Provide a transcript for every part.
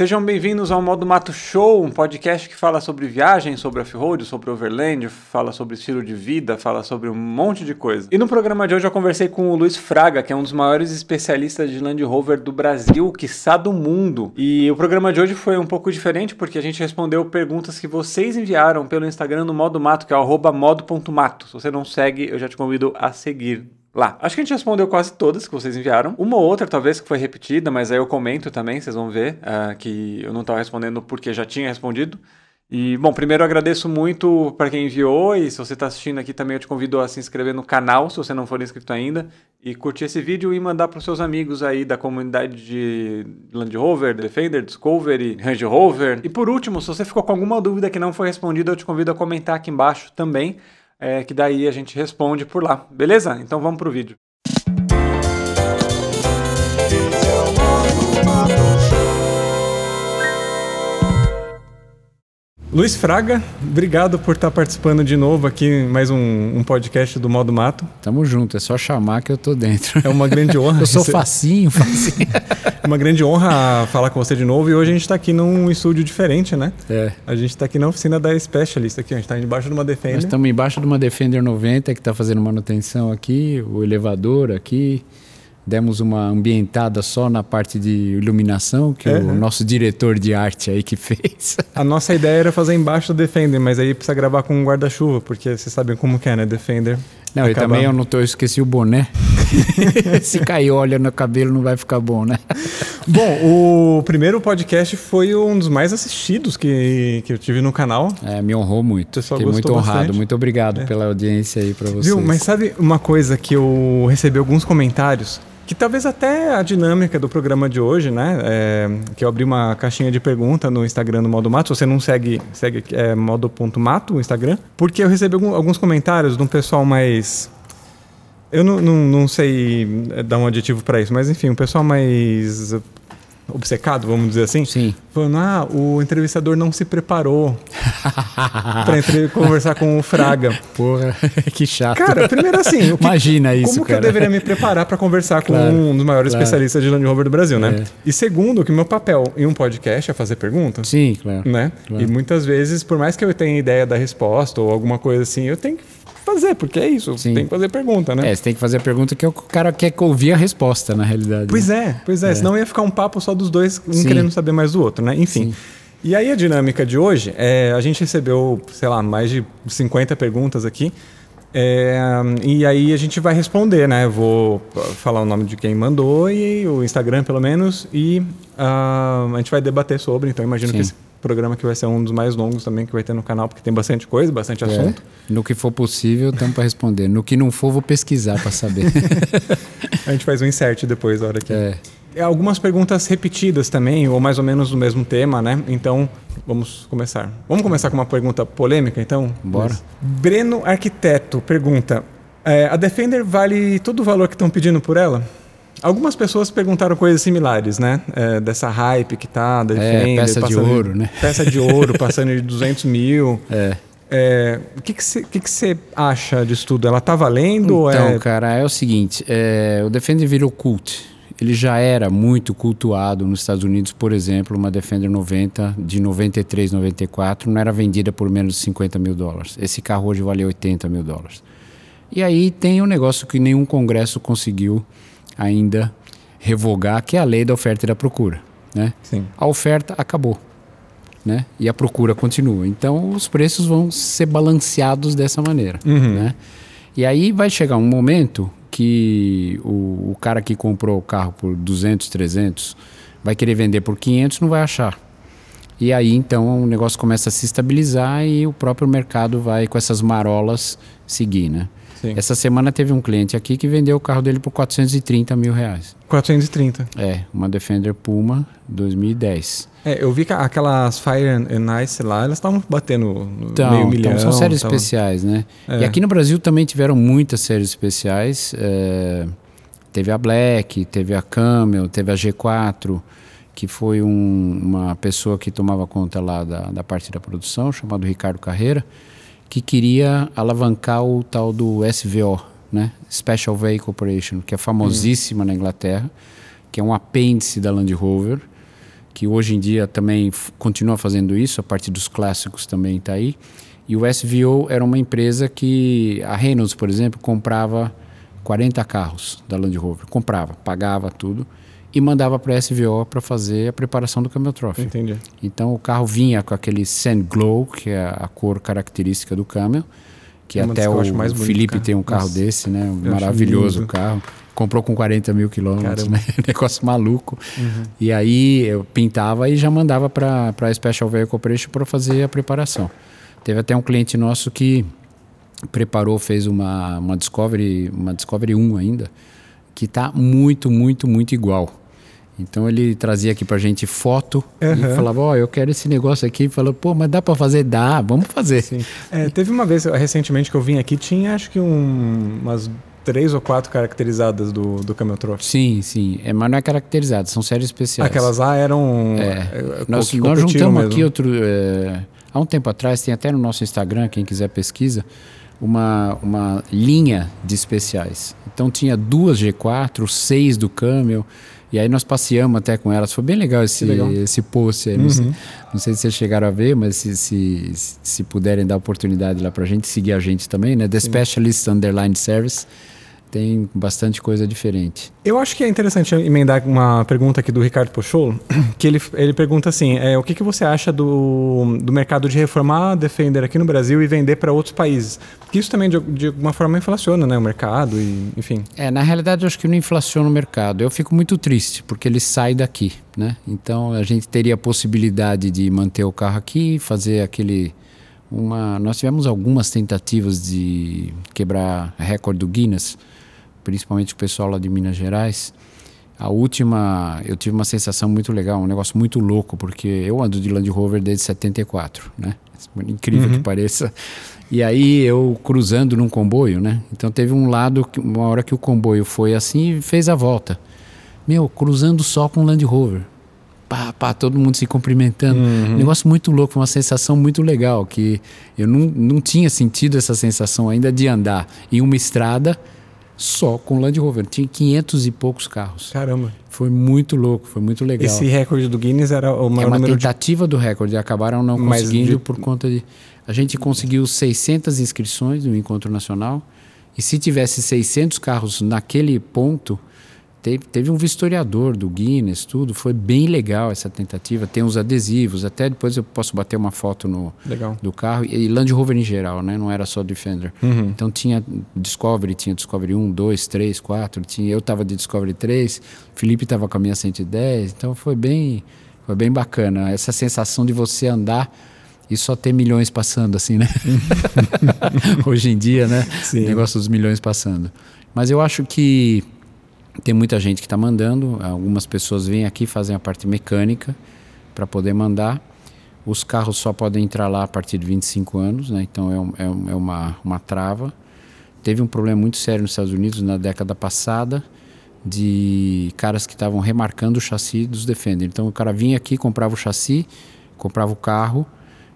Sejam bem-vindos ao Modo Mato Show, um podcast que fala sobre viagem, sobre off-road, sobre overland, fala sobre estilo de vida, fala sobre um monte de coisa. E no programa de hoje eu conversei com o Luiz Fraga, que é um dos maiores especialistas de Land Rover do Brasil, quiçá do mundo. E o programa de hoje foi um pouco diferente porque a gente respondeu perguntas que vocês enviaram pelo Instagram no Modo Mato, que é modo.mato. Se você não segue, eu já te convido a seguir lá. Acho que a gente respondeu quase todas que vocês enviaram. Uma ou outra, talvez, que foi repetida, mas aí eu comento também, vocês vão ver uh, que eu não estava respondendo porque já tinha respondido. E, bom, primeiro eu agradeço muito para quem enviou e se você está assistindo aqui também eu te convido a se inscrever no canal, se você não for inscrito ainda, e curtir esse vídeo e mandar para os seus amigos aí da comunidade de Land Rover, Defender, Discovery, Range Rover. E por último, se você ficou com alguma dúvida que não foi respondida, eu te convido a comentar aqui embaixo também é, que daí a gente responde por lá. Beleza? Então vamos pro vídeo. Luiz Fraga, obrigado por estar participando de novo aqui em mais um, um, podcast do Modo Mato. Tamo junto, é só chamar que eu tô dentro. É uma grande honra. eu sou facinho, facinho. é uma grande honra falar com você de novo e hoje a gente está aqui num estúdio diferente, né? É. A gente está aqui na oficina da Specialist aqui, a gente está embaixo de uma Defender. Nós estamos embaixo de uma Defender 90 que está fazendo manutenção aqui, o elevador aqui. Demos uma ambientada só na parte de iluminação, que é, o né? nosso diretor de arte aí que fez. A nossa ideia era fazer embaixo do Defender, mas aí precisa gravar com um guarda-chuva, porque vocês sabem como que é, né? Defender. Não, e também eu não tô, eu esqueci o boné. Se cair óleo no cabelo não vai ficar bom, né? Bom, o primeiro podcast foi um dos mais assistidos que, que eu tive no canal. É, me honrou muito. Fiquei muito honrado. Bastante. Muito obrigado é. pela audiência aí para vocês. Viu, mas sabe uma coisa que eu recebi alguns comentários que talvez até a dinâmica do programa de hoje, né? É, que eu abri uma caixinha de pergunta no Instagram do Modo Mato. Se você não segue, segue é, modo.mato o Instagram. Porque eu recebi algum, alguns comentários de um pessoal mais. Eu não, não, não sei dar um adjetivo para isso, mas enfim, um pessoal mais obcecado, vamos dizer assim. Sim. Falando, ah, o entrevistador não se preparou para conversar com o Fraga. Porra, que chato. Cara, primeiro assim, que, imagina isso. Como cara. que eu deveria me preparar para conversar com claro, um dos maiores claro. especialistas de Land Rover do Brasil, né? É. E segundo, que meu papel em um podcast é fazer perguntas. Sim, claro. Né? Claro. E muitas vezes, por mais que eu tenha ideia da resposta ou alguma coisa assim, eu tenho que fazer, porque é isso. Sim. Tem que fazer pergunta, né? É, você tem que fazer a pergunta que o cara quer ouvir a resposta, na realidade. Pois né? é, pois é, é. Senão ia ficar um papo só dos dois, um Sim. querendo saber mais do outro, né? Enfim. Sim. E aí a dinâmica de hoje, é, a gente recebeu, sei lá, mais de 50 perguntas aqui. É, e aí a gente vai responder, né? Vou falar o nome de quem mandou e o Instagram, pelo menos, e uh, a gente vai debater sobre. Então imagino Sim. que esse programa que vai ser um dos mais longos também que vai ter no canal, porque tem bastante coisa, bastante é. assunto. No que for possível, estamos para responder. No que não for, vou pesquisar para saber. a gente faz um insert depois, a hora que. É. Algumas perguntas repetidas também, ou mais ou menos do mesmo tema, né? Então, vamos começar. Vamos começar com uma pergunta polêmica, então? Bora. Mas... Breno Arquiteto pergunta: é, a Defender vale todo o valor que estão pedindo por ela? Algumas pessoas perguntaram coisas similares, né? É, dessa hype que tá, da é, peça de ouro, né? Peça de ouro, passando de 200 mil. É. É, o que você que que que acha disso tudo? Ela tá valendo? Então, é... cara, é o seguinte: é, o Defender virou cult. Ele já era muito cultuado nos Estados Unidos, por exemplo, uma Defender 90 de 93, 94 não era vendida por menos de 50 mil dólares. Esse carro hoje vale 80 mil dólares. E aí tem um negócio que nenhum congresso conseguiu ainda revogar, que é a lei da oferta e da procura. Né? Sim. A oferta acabou. Né? E a procura continua. Então os preços vão ser balanceados dessa maneira. Uhum. Né? E aí vai chegar um momento que o, o, cara que comprou o carro por 200, 300 vai querer vender por 500, não vai achar. E aí então o negócio começa a se estabilizar e o próprio mercado vai com essas marolas seguir, né? Sim. Essa semana teve um cliente aqui que vendeu o carro dele por 430 mil reais. 430? É, uma Defender Puma 2010. É, eu vi que aquelas Fire and Ice lá, elas estavam batendo então, meio milhão. Então são séries especiais, né? É. E aqui no Brasil também tiveram muitas séries especiais. É... Teve a Black, teve a Camel, teve a G4, que foi um, uma pessoa que tomava conta lá da, da parte da produção, chamado Ricardo Carreira que queria alavancar o tal do SVO, né? Special Vehicle Corporation, que é famosíssima na Inglaterra, que é um apêndice da Land Rover, que hoje em dia também continua fazendo isso, a partir dos clássicos também está aí. E o SVO era uma empresa que a Reynolds, por exemplo, comprava 40 carros da Land Rover, comprava, pagava tudo e mandava para a SVO para fazer a preparação do Camel Trophy. Entendi. Então o carro vinha com aquele Sand Glow, que é a cor característica do Camel, que é até o Felipe tem um carro Nossa, desse, né? Um maravilhoso carro. Comprou com 40 mil quilômetros, né? negócio maluco. Uhum. E aí eu pintava e já mandava para a Special Vehicle Operation para fazer a preparação. Teve até um cliente nosso que preparou, fez uma, uma Discovery, uma Discovery 1 ainda, que está muito, muito, muito igual. Então ele trazia aqui pra gente foto uhum. e falava, ó, oh, eu quero esse negócio aqui. Falou, pô, mas dá para fazer? Dá, vamos fazer. É, teve uma vez, recentemente, que eu vim aqui, tinha acho que um, umas três ou quatro caracterizadas do, do Camel Trophy. Sim, sim. É, mas não é caracterizado, são séries especiais. Aquelas lá eram. É. é nós, nós juntamos mesmo. aqui outro. É, há um tempo atrás, tem até no nosso Instagram, quem quiser pesquisa, uma, uma linha de especiais. Então tinha duas G4, seis do Camel. E aí nós passeamos até com elas. Foi bem legal esse, legal. esse post. Uhum. Não, sei, não, sei, se vocês chegaram a ver, mas se, se, se puderem dar oportunidade lá pra gente, seguir a gente também, né? The Sim. Specialist Underline Service tem bastante coisa diferente. Eu acho que é interessante emendar uma pergunta aqui do Ricardo Pocholo, que ele, ele pergunta assim, é, o que, que você acha do, do mercado de reformar Defender aqui no Brasil e vender para outros países? Porque isso também, de, de alguma forma, inflaciona né, o mercado, e, enfim. É, na realidade, eu acho que não inflaciona o mercado. Eu fico muito triste, porque ele sai daqui, né? Então, a gente teria a possibilidade de manter o carro aqui, fazer aquele... Uma, nós tivemos algumas tentativas de quebrar recorde do Guinness, principalmente o pessoal lá de Minas Gerais. A última, eu tive uma sensação muito legal, um negócio muito louco, porque eu ando de Land Rover desde 74, né? Incrível uhum. que pareça. E aí eu cruzando num comboio, né? Então teve um lado, uma hora que o comboio foi assim e fez a volta. Meu, cruzando só com Land Rover. Pá, pá, todo mundo se cumprimentando. Uhum. Um negócio muito louco, uma sensação muito legal, que eu não, não tinha sentido essa sensação ainda de andar em uma estrada só com Land Rover. Tinha 500 e poucos carros. Caramba. Foi muito louco, foi muito legal. Esse recorde do Guinness era o maior É uma tentativa de... do recorde, acabaram não conseguindo de... por conta de... A gente conseguiu 600 inscrições no Encontro Nacional e se tivesse 600 carros naquele ponto, Teve, teve um vistoriador do Guinness, tudo. Foi bem legal essa tentativa. Tem os adesivos. Até depois eu posso bater uma foto no legal. do carro. E Land Rover em geral, né? Não era só Defender. Uhum. Então tinha Discovery, tinha Discovery 1, 2, 3, 4. Tinha, eu estava de Discovery 3, Felipe estava com a minha 110. Então foi bem, foi bem bacana. Essa sensação de você andar e só ter milhões passando assim, né? Hoje em dia, né? Sim. O negócio dos milhões passando. Mas eu acho que tem muita gente que está mandando, algumas pessoas vêm aqui fazem a parte mecânica para poder mandar. Os carros só podem entrar lá a partir de 25 anos, né? então é, um, é, é uma, uma trava. Teve um problema muito sério nos Estados Unidos na década passada de caras que estavam remarcando o chassi dos Defender. Então o cara vinha aqui, comprava o chassi, comprava o carro,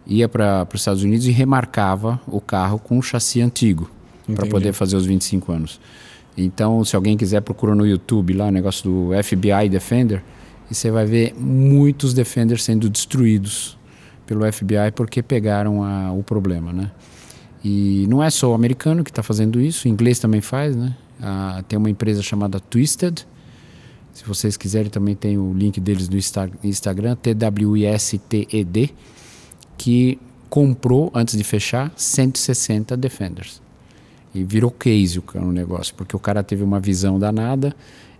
ia para os Estados Unidos e remarcava o carro com o chassi antigo para poder fazer os 25 anos. Então, se alguém quiser, procura no YouTube lá o negócio do FBI Defender e você vai ver muitos Defenders sendo destruídos pelo FBI porque pegaram a, o problema, né? E não é só o americano que está fazendo isso, o inglês também faz, né? Ah, tem uma empresa chamada Twisted. Se vocês quiserem, também tem o link deles no Instagram, T-W-I-S-T-E-D, que comprou, antes de fechar, 160 Defenders. E virou case o negócio, porque o cara teve uma visão danada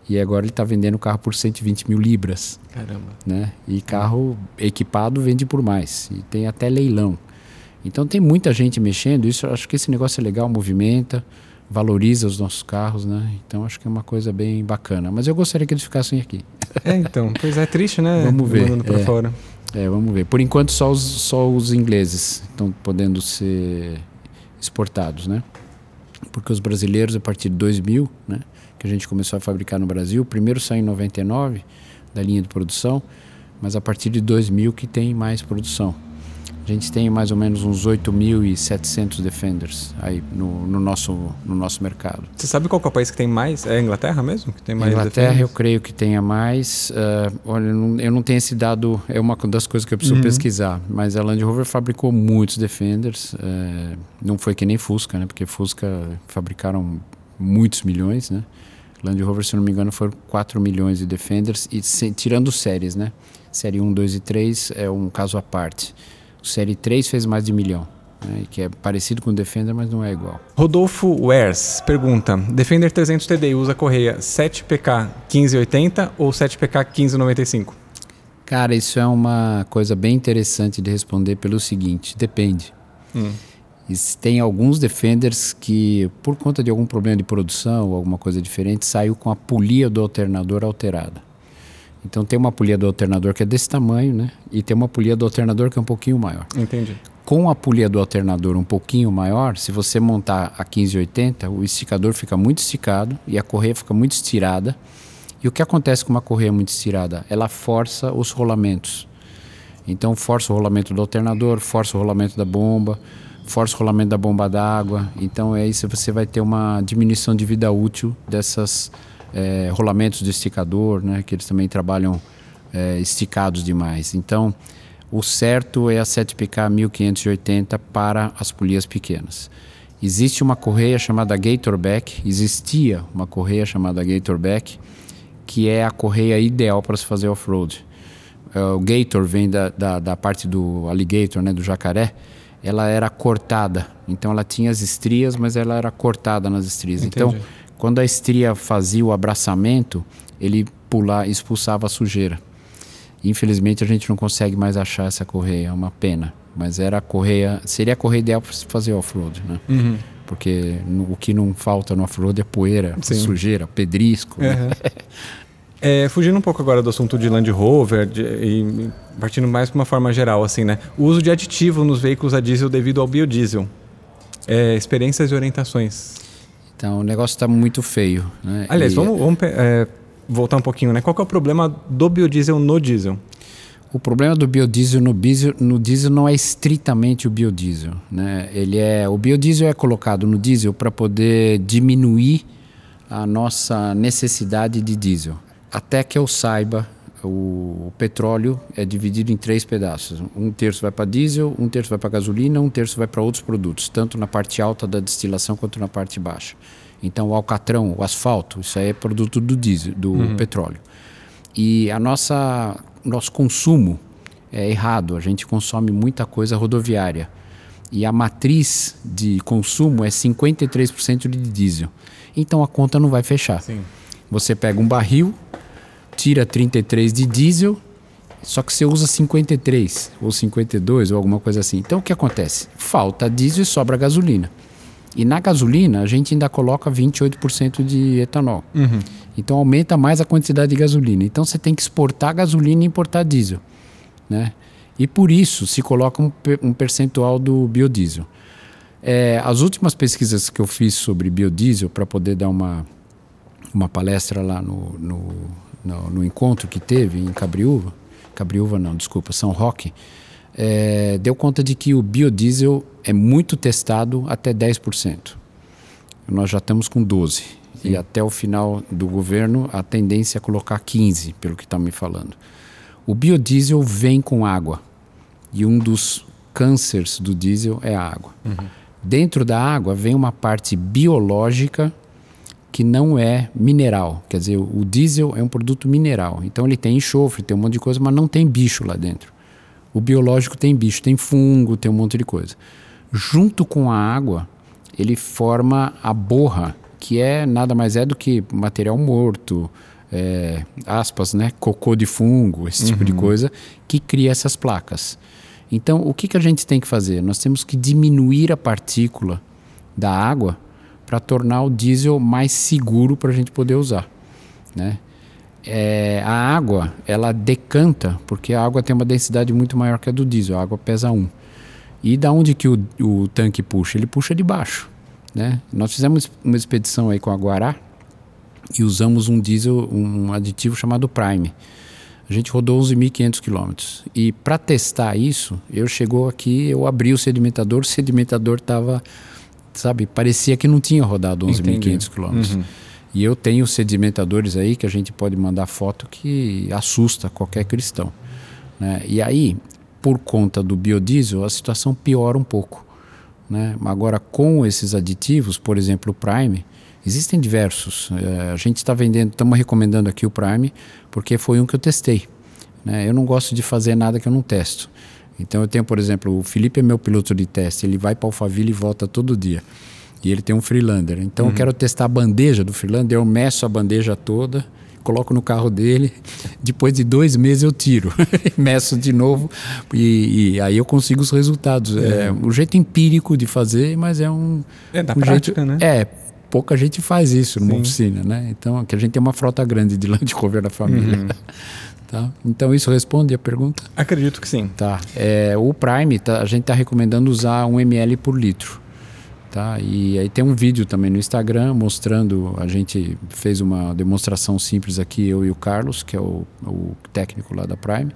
e agora ele está vendendo o carro por 120 mil libras. Caramba. Né? E carro equipado vende por mais. E tem até leilão. Então tem muita gente mexendo. Isso acho que esse negócio é legal, movimenta, valoriza os nossos carros, né? Então acho que é uma coisa bem bacana. Mas eu gostaria que eles ficassem aqui. É, então. Pois é, triste, né? Vamos ver. Mandando para é, fora. É, vamos ver. Por enquanto só os, só os ingleses estão podendo ser exportados, né? Porque os brasileiros, a partir de 2000, né, que a gente começou a fabricar no Brasil, primeiro saiu em 99 da linha de produção, mas a partir de 2000 que tem mais produção. A gente tem mais ou menos uns 8.700 Defenders aí no, no, nosso, no nosso mercado. Você sabe qual é o país que tem mais? É a Inglaterra mesmo? Que tem mais Inglaterra Defenders? eu creio que tenha mais. Uh, olha, eu não, eu não, tenho esse dado, é uma das coisas que eu preciso uhum. pesquisar. Mas a Land Rover fabricou muitos Defenders. Uh, não foi que nem Fusca, né? Porque Fusca fabricaram muitos milhões, né? Land Rover, se não me engano, foram 4 milhões de Defenders, e se, tirando séries, né? Série 1, 2 e 3 é um caso à parte. O Série 3 fez mais de milhão. Né, que é parecido com o Defender, mas não é igual. Rodolfo Wers pergunta: Defender 300 TDI usa correia 7PK 1580 ou 7PK 1595? Cara, isso é uma coisa bem interessante de responder pelo seguinte: depende. Hum. Tem alguns Defenders que, por conta de algum problema de produção ou alguma coisa diferente, saiu com a polia do alternador alterada. Então tem uma polia do alternador que é desse tamanho, né? E tem uma polia do alternador que é um pouquinho maior. Entendi. Com a polia do alternador um pouquinho maior, se você montar a 1580, o esticador fica muito esticado e a correia fica muito estirada. E o que acontece com uma correia muito estirada? Ela força os rolamentos. Então força o rolamento do alternador, força o rolamento da bomba, força o rolamento da bomba d'água. Então é isso, você vai ter uma diminuição de vida útil dessas é, rolamentos de esticador, né, que eles também trabalham é, esticados demais. Então, o certo é a 7PK 1580 para as polias pequenas. Existe uma correia chamada Gatorback, existia uma correia chamada Gatorback, que é a correia ideal para se fazer off-road. É, o Gator vem da, da, da, parte do alligator, né, do jacaré, ela era cortada, então ela tinha as estrias, mas ela era cortada nas estrias. Entendi. Então, quando a estria fazia o abraçamento, ele pular, expulsava a sujeira. Infelizmente a gente não consegue mais achar essa correia, é uma pena. Mas era a correia, seria a correia ideal para fazer off-road, né? Uhum. Porque no, o que não falta no off-road é poeira, Sim. sujeira, pedrisco. Uhum. Né? É, fugindo um pouco agora do assunto de Land Rover de, e partindo mais para uma forma geral, assim, né? O uso de aditivo nos veículos a diesel devido ao biodiesel. É, experiências e orientações. Então o negócio está muito feio. Né? Aliás, e... vamos, vamos é, voltar um pouquinho, né? Qual é o problema do biodiesel no diesel? O problema do biodiesel no, diesel no diesel não é estritamente o biodiesel. Né? Ele é, o biodiesel é colocado no diesel para poder diminuir a nossa necessidade de diesel. Até que eu saiba, o, petróleo é dividido em três pedaços. Um terço vai para diesel, um terço vai para gasolina, um terço vai para outros produtos, tanto na parte alta da destilação quanto na parte baixa. Então, o alcatrão, o asfalto, isso aí é produto do diesel, do uhum. petróleo. E a nossa nosso consumo é errado. A gente consome muita coisa rodoviária. E a matriz de consumo é 53% de diesel. Então a conta não vai fechar. Sim. Você pega um barril, tira 33 de diesel, só que você usa 53 ou 52 ou alguma coisa assim. Então o que acontece? Falta diesel e sobra gasolina. E na gasolina a gente ainda coloca 28% de etanol. Uhum. Então aumenta mais a quantidade de gasolina. Então você tem que exportar gasolina e importar diesel. Né? E por isso se coloca um, um percentual do biodiesel. É, as últimas pesquisas que eu fiz sobre biodiesel para poder dar uma, uma palestra lá no, no no, no encontro que teve em Cabriúva, Cabriúva não, desculpa, São Roque, é, deu conta de que o biodiesel é muito testado até 10%. Nós já estamos com 12%. Sim. E até o final do governo, a tendência é colocar 15%, pelo que está me falando. O biodiesel vem com água. E um dos cânceres do diesel é a água. Uhum. Dentro da água vem uma parte biológica que não é mineral. Quer dizer, o diesel é um produto mineral. Então ele tem enxofre, tem um monte de coisa, mas não tem bicho lá dentro. O biológico tem bicho, tem fungo, tem um monte de coisa. Junto com a água, ele forma a borra, que é nada mais é do que material morto, é, aspas, né, cocô de fungo, esse tipo uhum. de coisa, que cria essas placas. Então, o que, que a gente tem que fazer? Nós temos que diminuir a partícula da água para tornar o diesel mais seguro para a gente poder usar. Né? É, a água, ela decanta, porque a água tem uma densidade muito maior que a do diesel, a água pesa 1. E da onde que o, o tanque puxa? Ele puxa de baixo. Né? Nós fizemos uma expedição aí com a Guará e usamos um diesel, um aditivo chamado Prime. A gente rodou 11.500 quilômetros. E para testar isso, eu chegou aqui, eu abri o sedimentador, o sedimentador estava, sabe, parecia que não tinha rodado 11.500 quilômetros. Uhum. E eu tenho sedimentadores aí que a gente pode mandar foto que assusta qualquer cristão. Né? E aí, por conta do biodiesel, a situação piora um pouco. Né? Agora, com esses aditivos, por exemplo, o Prime, existem diversos. É, a gente está vendendo, estamos recomendando aqui o Prime, porque foi um que eu testei. Né? Eu não gosto de fazer nada que eu não testo. Então eu tenho, por exemplo, o Felipe é meu piloto de teste, ele vai para Alphaville e volta todo dia. E ele tem um Freelander. Então uhum. eu quero testar a bandeja do Freelander, eu meço a bandeja toda, coloco no carro dele, depois de dois meses eu tiro, meço de novo e, e, aí eu consigo os resultados. É. é um jeito empírico de fazer, mas é um. É da um prática, jeito, né? É, pouca gente faz isso numa Sim. oficina, né? Então, aqui a gente tem uma frota grande de Land Rover da família. Uhum. Tá? Então isso responde a pergunta? Acredito que sim. Tá. É, o Prime, tá, a gente está recomendando usar 1 ml por litro. Tá? E aí tem um vídeo também no Instagram mostrando, a gente fez uma demonstração simples aqui, eu e o Carlos, que é o, o técnico lá da Prime,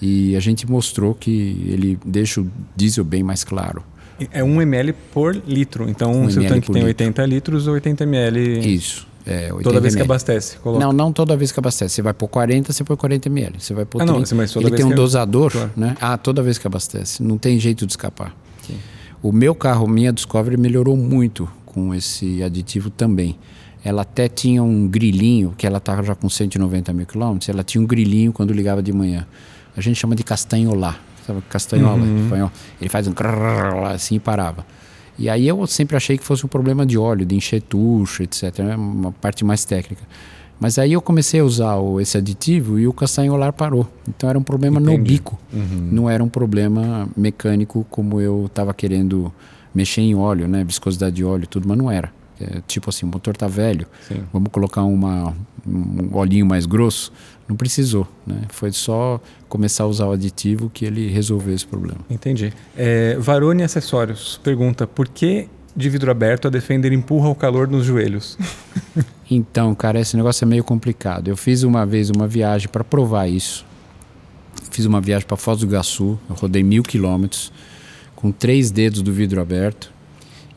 e a gente mostrou que ele deixa o diesel bem mais claro. É 1 ml por litro, então um se o tanque tem litro. 80 litros, 80 ml... Isso. É, toda vez que abastece? Coloca. Não, não toda vez que abastece. Você vai por 40, você põe 40 ml. Você vai por ah, 30. Não, mas toda ele tem um que... dosador, claro. né? Ah, toda vez que abastece. Não tem jeito de escapar. Sim. O meu carro, minha Discovery, melhorou muito com esse aditivo também. Ela até tinha um grilinho, que ela estava já com 190 mil quilômetros, ela tinha um grilinho quando ligava de manhã. A gente chama de castanholar. Sabe, castanhola uhum. espanhol. Ele faz um assim e parava. E aí eu sempre achei que fosse um problema de óleo, de encher tucho, etc. Né? Uma parte mais técnica. Mas aí eu comecei a usar o, esse aditivo e o castanholar parou. Então era um problema Entendi. no bico, uhum. não era um problema mecânico como eu estava querendo mexer em óleo, né, viscosidade de óleo, tudo, mas não era. É, tipo assim, o motor tá velho, Sim. vamos colocar uma, um olhinho mais grosso. Não precisou, né? Foi só começar a usar o aditivo que ele resolveu esse problema. Entendi. É, Varone Acessórios pergunta por que de vidro aberto a Defender empurra o calor nos joelhos? então, cara, esse negócio é meio complicado. Eu fiz uma vez uma viagem para provar isso. Fiz uma viagem para Foz do Iguaçu, eu rodei mil quilômetros com três dedos do vidro aberto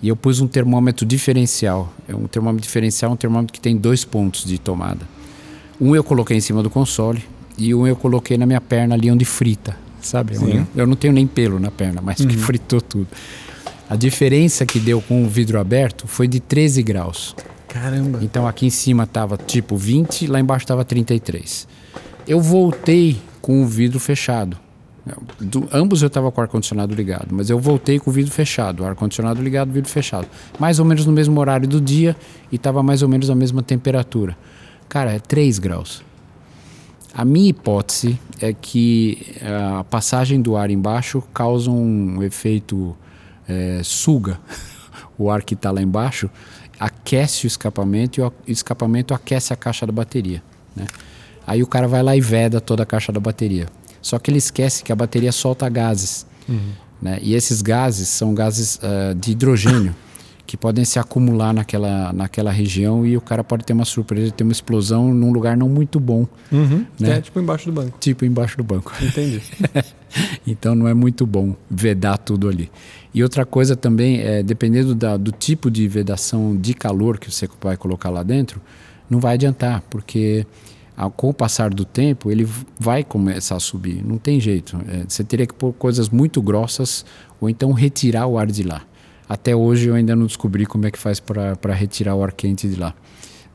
e eu pus um termômetro diferencial. É um termômetro diferencial, um termômetro que tem dois pontos de tomada. Um eu coloquei em cima do console e um eu coloquei na minha perna ali onde frita, sabe? Sim. Eu não tenho nem pelo na perna, mas uhum. que fritou tudo. A diferença que deu com o vidro aberto foi de 13 graus. Caramba. Então aqui em cima tava tipo 20, lá embaixo tava 33. Eu voltei com o vidro fechado. Do, ambos eu estava com o ar-condicionado ligado, mas eu voltei com o vidro fechado, ar-condicionado ligado, vidro fechado. Mais ou menos no mesmo horário do dia e estava mais ou menos a mesma temperatura. Cara, é 3 graus. A minha hipótese é que a passagem do ar embaixo causa um efeito é, suga o ar que está lá embaixo, aquece o escapamento e o escapamento aquece a caixa da bateria. Né? Aí o cara vai lá e veda toda a caixa da bateria. Só que ele esquece que a bateria solta gases. Uhum. Né? E esses gases são gases uh, de hidrogênio que podem se acumular naquela, naquela região e o cara pode ter uma surpresa, ter uma explosão num lugar não muito bom. Uhum. Né? É tipo embaixo do banco. Tipo embaixo do banco. Entendi. então não é muito bom vedar tudo ali. E outra coisa também, é, dependendo da, do tipo de vedação de calor que você vai colocar lá dentro, não vai adiantar, porque ao, com o passar do tempo ele vai começar a subir. Não tem jeito. É, você teria que pôr coisas muito grossas ou então retirar o ar de lá. Até hoje eu ainda não descobri como é que faz para retirar o ar quente de lá.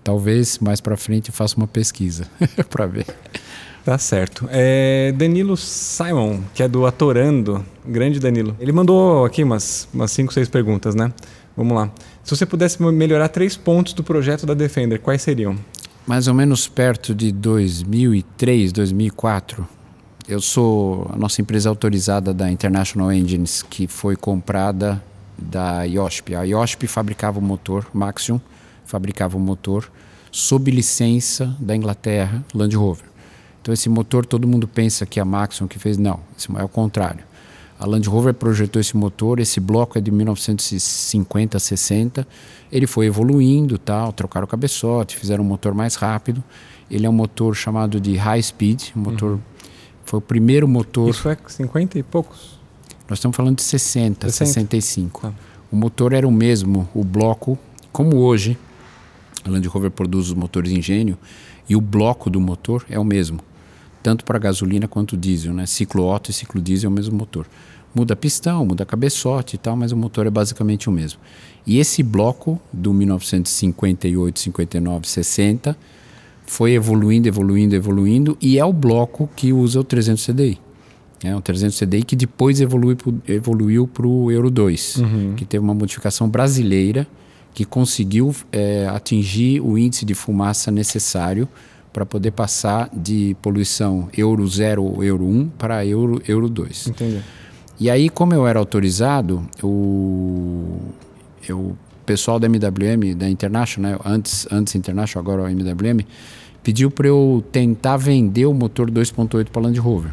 Talvez mais para frente eu faça uma pesquisa para ver. Tá certo. É Danilo Simon, que é do Atorando. Grande Danilo. Ele mandou aqui umas, umas cinco, seis perguntas, né? Vamos lá. Se você pudesse melhorar três pontos do projeto da Defender, quais seriam? Mais ou menos perto de 2003, 2004, eu sou a nossa empresa autorizada da International Engines, que foi comprada da IOSP. A IOSP fabricava o motor, Maxion fabricava o motor sob licença da Inglaterra, Land Rover. Então esse motor todo mundo pensa que é a Maxion que fez, não, esse é o contrário. A Land Rover projetou esse motor, esse bloco é de 1950, 60. Ele foi evoluindo, tal, trocaram o cabeçote, fizeram um motor mais rápido. Ele é um motor chamado de high speed, um motor uhum. foi o primeiro motor. Isso é 50 e poucos. Nós estamos falando de 60, 60. 65. Ah. O motor era o mesmo, o bloco, como hoje. A Land Rover produz os motores engenho e o bloco do motor é o mesmo tanto para gasolina quanto diesel, né? Ciclo Otto e ciclo diesel é o mesmo motor. Muda pistão, muda cabeçote e tal, mas o motor é basicamente o mesmo. E esse bloco do 1958, 59, 60 foi evoluindo, evoluindo, evoluindo e é o bloco que usa o 300 CDI. É o 300 CDI que depois evolui pro, evoluiu para o Euro 2, uhum. que teve uma modificação brasileira que conseguiu é, atingir o índice de fumaça necessário para poder passar de poluição Euro 0 ou Euro 1 para Euro, Euro 2. Entendi. E aí, como eu era autorizado, o, eu, pessoal da MWM, da International, né, antes, antes International, agora o MWM, pediu para eu tentar vender o motor 2.8 para a Land Rover.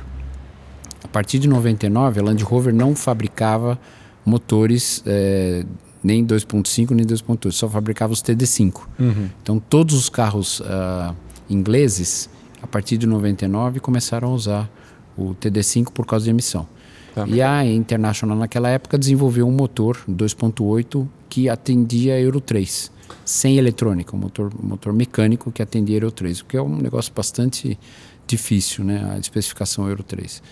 A partir de 99, a Land Rover não fabricava motores é, nem 2.5 nem 2.8, só fabricava os TD5. Uhum. Então, todos os carros... Uh, ingleses, a partir de 99, começaram a usar o TD5 por causa de emissão. Tá. E a International, naquela época, desenvolveu um motor 2.8 que atendia a Euro 3, sem eletrônica, um motor, um motor mecânico que atendia a Euro 3, o que é um negócio bastante difícil, né, a especificação Euro 3.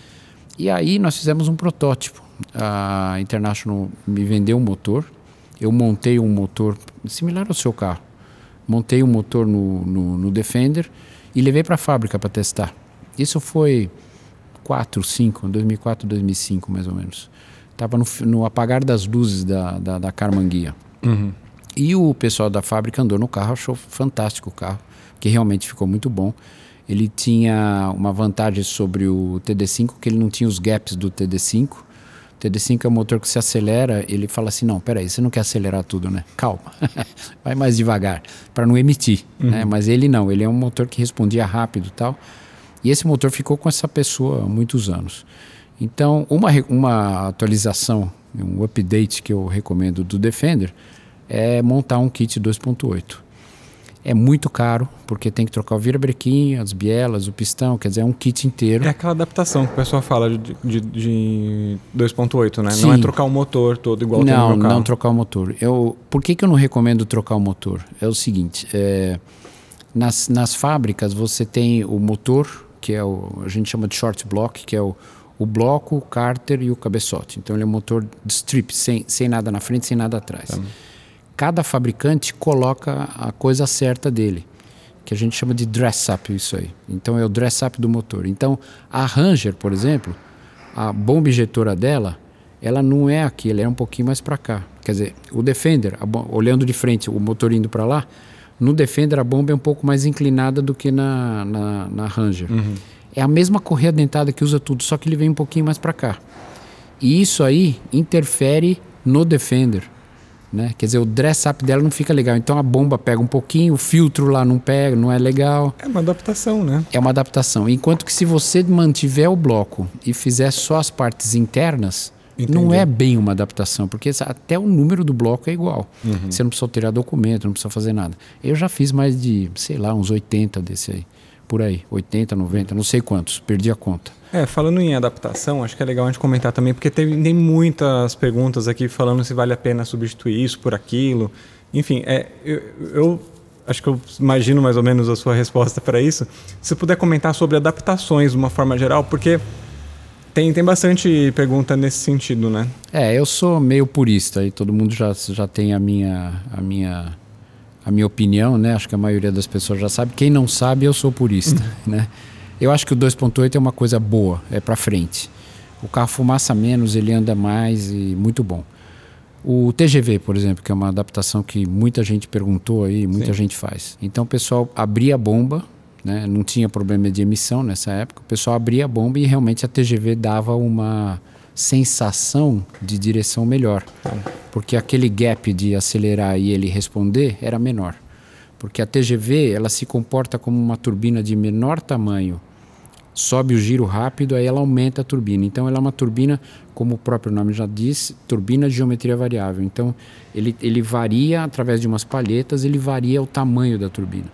E aí nós fizemos um protótipo. A International me vendeu um motor, eu montei um motor similar ao seu carro, montei um motor no, no, no, Defender e levei para a fábrica para testar. Isso foi 4, 5, 2004, 2005 mais ou menos. Estava no, no, apagar das luzes da, da, da Carmanguia. Uhum. E o pessoal da fábrica andou no carro, achou fantástico o carro, que realmente ficou muito bom. Ele tinha uma vantagem sobre o TD5, que ele não tinha os gaps do TD5 TD5 é um motor que se acelera, ele fala assim, não, peraí, você não quer acelerar tudo, né? Calma, vai mais devagar, para não emitir. Uhum. Né? Mas ele não, ele é um motor que respondia rápido e tal. E esse motor ficou com essa pessoa há muitos anos. Então, uma, uma atualização, um update que eu recomendo do Defender é montar um kit 2.8. É muito caro, porque tem que trocar o virabrequim, as bielas, o pistão, quer dizer, é um kit inteiro. É aquela adaptação que o pessoal fala de, de, de 2.8, né? Sim. Não é trocar o motor todo igual não, tem no meu carro. Não, trocar o motor. Eu, por que, que eu não recomendo trocar o motor? É o seguinte, é, nas, nas fábricas você tem o motor, que é o, a gente chama de short block, que é o, o bloco, o cárter e o cabeçote. Então ele é um motor de strip, sem, sem nada na frente, sem nada atrás. Tá cada fabricante coloca a coisa certa dele, que a gente chama de dress up isso aí. Então é o dress up do motor. Então a Ranger, por exemplo, a bomba injetora dela, ela não é aqui, ela é um pouquinho mais para cá. Quer dizer, o Defender, olhando de frente, o motor indo para lá, no Defender a bomba é um pouco mais inclinada do que na, na, na Ranger. Uhum. É a mesma correia dentada que usa tudo, só que ele vem um pouquinho mais para cá. E isso aí interfere no Defender. Né? Quer dizer, o dress up dela não fica legal. Então a bomba pega um pouquinho, o filtro lá não pega, não é legal. É uma adaptação, né? É uma adaptação. Enquanto que se você mantiver o bloco e fizer só as partes internas, Entendi. não é bem uma adaptação, porque até o número do bloco é igual. Uhum. Você não precisa tirar documento, não precisa fazer nada. Eu já fiz mais de, sei lá, uns 80 desse aí. Por aí, 80, 90, não sei quantos, perdi a conta. É, falando em adaptação, acho que é legal a gente comentar também, porque tem, tem muitas perguntas aqui falando se vale a pena substituir isso por aquilo. Enfim, é, eu, eu acho que eu imagino mais ou menos a sua resposta para isso. Se puder comentar sobre adaptações de uma forma geral, porque tem, tem bastante pergunta nesse sentido, né? É, eu sou meio purista e todo mundo já, já tem a minha, a minha a minha opinião, né? Acho que a maioria das pessoas já sabe. Quem não sabe, eu sou purista, né? Eu acho que o 2.8 é uma coisa boa, é para frente. O carro fumaça menos, ele anda mais e muito bom. O TGV, por exemplo, que é uma adaptação que muita gente perguntou aí, muita Sim. gente faz. Então o pessoal abria a bomba, né? não tinha problema de emissão nessa época, o pessoal abria a bomba e realmente a TGV dava uma sensação de direção melhor. Porque aquele gap de acelerar e ele responder era menor. Porque a TGV ela se comporta como uma turbina de menor tamanho sobe o giro rápido, aí ela aumenta a turbina. Então ela é uma turbina, como o próprio nome já diz, turbina de geometria variável. Então ele, ele varia através de umas palhetas, ele varia o tamanho da turbina.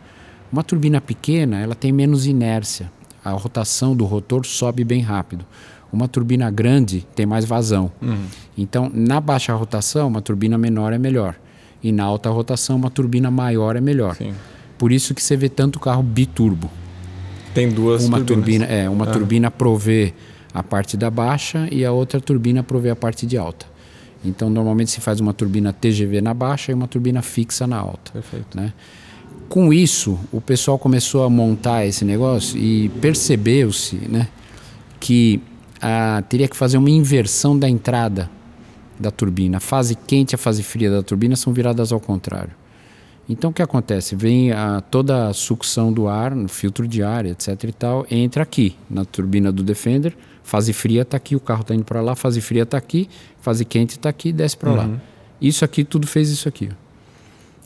Uma turbina pequena, ela tem menos inércia. A rotação do rotor sobe bem rápido. Uma turbina grande tem mais vazão. Uhum. Então, na baixa rotação, uma turbina menor é melhor. E na alta rotação, uma turbina maior é melhor. Sim. Por isso que você vê tanto carro biturbo. Tem duas uma turbinas. turbina, é, uma ah. turbina provê a parte da baixa e a outra turbina provê a parte de alta. Então, normalmente se faz uma turbina TGV na baixa e uma turbina fixa na alta. Perfeito. Né? Com isso, o pessoal começou a montar esse negócio e percebeu-se né, que ah, teria que fazer uma inversão da entrada da turbina. A fase quente e a fase fria da turbina são viradas ao contrário. Então o que acontece? Vem a, toda a sucção do ar, no filtro de ar, etc e tal, entra aqui na turbina do Defender. Fase fria está aqui, o carro está indo para lá. Fase fria está aqui, fase quente está aqui, desce para uhum. lá. Isso aqui tudo fez isso aqui.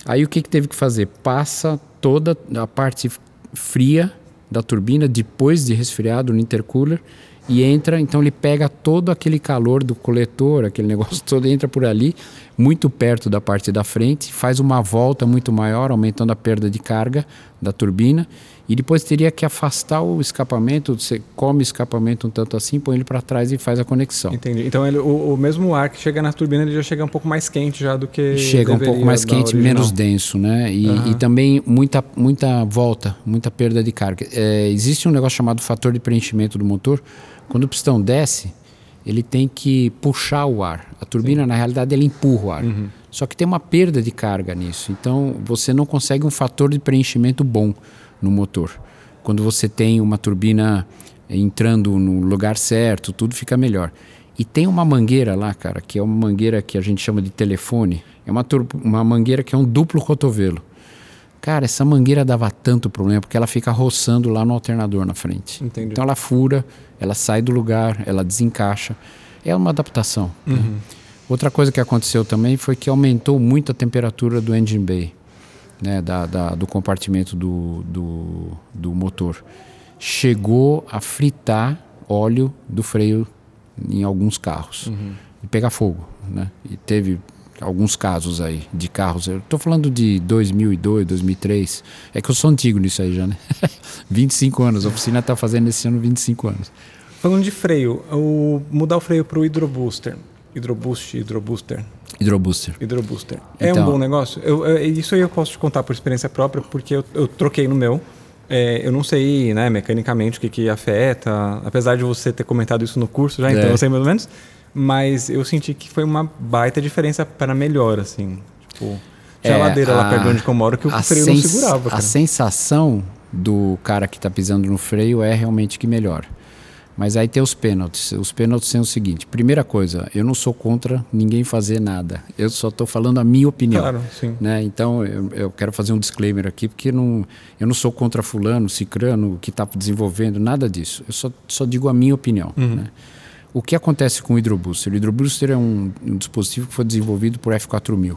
Aí o que, que teve que fazer? Passa toda a parte fria da turbina depois de resfriado no intercooler e entra, então ele pega todo aquele calor do coletor, aquele negócio todo, entra por ali, muito perto da parte da frente, faz uma volta muito maior, aumentando a perda de carga da turbina, e depois teria que afastar o escapamento, você come o escapamento um tanto assim, põe ele para trás e faz a conexão. Entendi. Então ele, o, o, mesmo ar que chega na turbina ele já chega um pouco mais quente já do que chega um pouco mais quente, original. menos denso, né? E, uhum. e, também muita muita volta, muita perda de carga. É, existe um negócio chamado fator de preenchimento do motor quando o pistão desce, ele tem que puxar o ar. A turbina, Sim. na realidade, ela empurra o ar. Uhum. Só que tem uma perda de carga nisso. Então, você não consegue um fator de preenchimento bom no motor. Quando você tem uma turbina entrando no lugar certo, tudo fica melhor. E tem uma mangueira lá, cara, que é uma mangueira que a gente chama de telefone. É uma, uma mangueira que é um duplo cotovelo. Cara, essa mangueira dava tanto problema porque ela fica roçando lá no alternador na frente. Entendi. Então ela fura, ela sai do lugar, ela desencaixa. É uma adaptação. Né? Uhum. Né? Outra coisa que aconteceu também foi que aumentou muito a temperatura do engine bay, né, da, da do compartimento do, do, do motor. Chegou a fritar óleo do freio em alguns carros uhum. e pegar fogo. Né? E teve alguns casos aí de carros. Eu estou falando de 2002, 2003. É que eu sou antigo nisso aí já, né? 25 anos. A oficina está fazendo esse ano 25 anos. Falando de freio, o, mudar o freio para o Hydrobooster. Hydroboost, Hydrobooster. Hydrobooster. Hydrobooster. É então, um bom negócio? Eu, eu, isso aí eu posso te contar por experiência própria, porque eu, eu troquei no meu. É, eu não sei, né, mecanicamente o que, que afeta, apesar de você ter comentado isso no curso já, então é. eu sei mais ou menos mas eu senti que foi uma baita diferença para melhor, assim. Tipo, tinha é, ladeira a, lá perto de onde eu moro que o freio não segurava. Cara. A sensação do cara que está pisando no freio é realmente que melhora. Mas aí tem os pênaltis. Os pênaltis são o seguinte: primeira coisa, eu não sou contra ninguém fazer nada. Eu só estou falando a minha opinião. Claro, sim. Né? Então eu, eu, quero fazer um disclaimer aqui, porque não, eu não sou contra Fulano, Cicrano, que está desenvolvendo, nada disso. Eu só, só digo a minha opinião. Uhum. Né? O que acontece com o hidrobooster? O hidrobooster é um, um dispositivo que foi desenvolvido por F4000.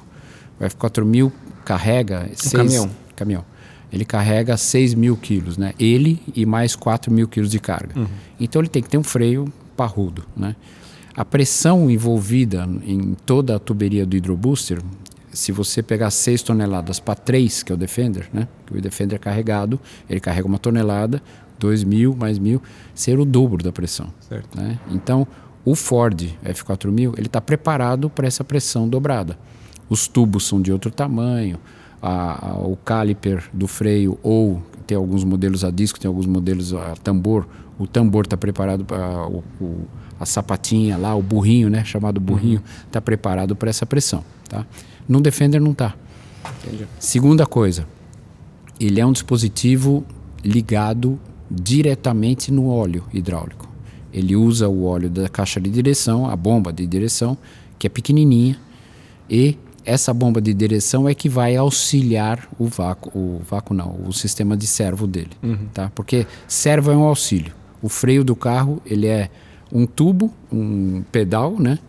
O F4000 carrega... Um seis, caminhão. Caminhão. Ele carrega 6 mil quilos, né? Ele e mais 4 mil quilos de carga. Uhum. Então ele tem que ter um freio parrudo, né? A pressão envolvida em toda a tuberia do hidrobooster, se você pegar 6 toneladas para 3, que é o Defender, né? O Defender é carregado, ele carrega uma tonelada, 2 mil mais mil, ser o dobro da pressão. Né? Então, o Ford F4000 ele está preparado para essa pressão dobrada. Os tubos são de outro tamanho, a, a, o caliper do freio ou tem alguns modelos a disco, tem alguns modelos a tambor. O tambor está preparado para o, o, a sapatinha lá, o burrinho, né, chamado burrinho, está uhum. preparado para essa pressão. Tá? No Defender não está. Segunda coisa, ele é um dispositivo ligado diretamente no óleo hidráulico. Ele usa o óleo da caixa de direção, a bomba de direção, que é pequenininha, e essa bomba de direção é que vai auxiliar o vácuo, o vácuo não, o sistema de servo dele, uhum. tá? Porque servo é um auxílio. O freio do carro ele é um tubo, um pedal, né?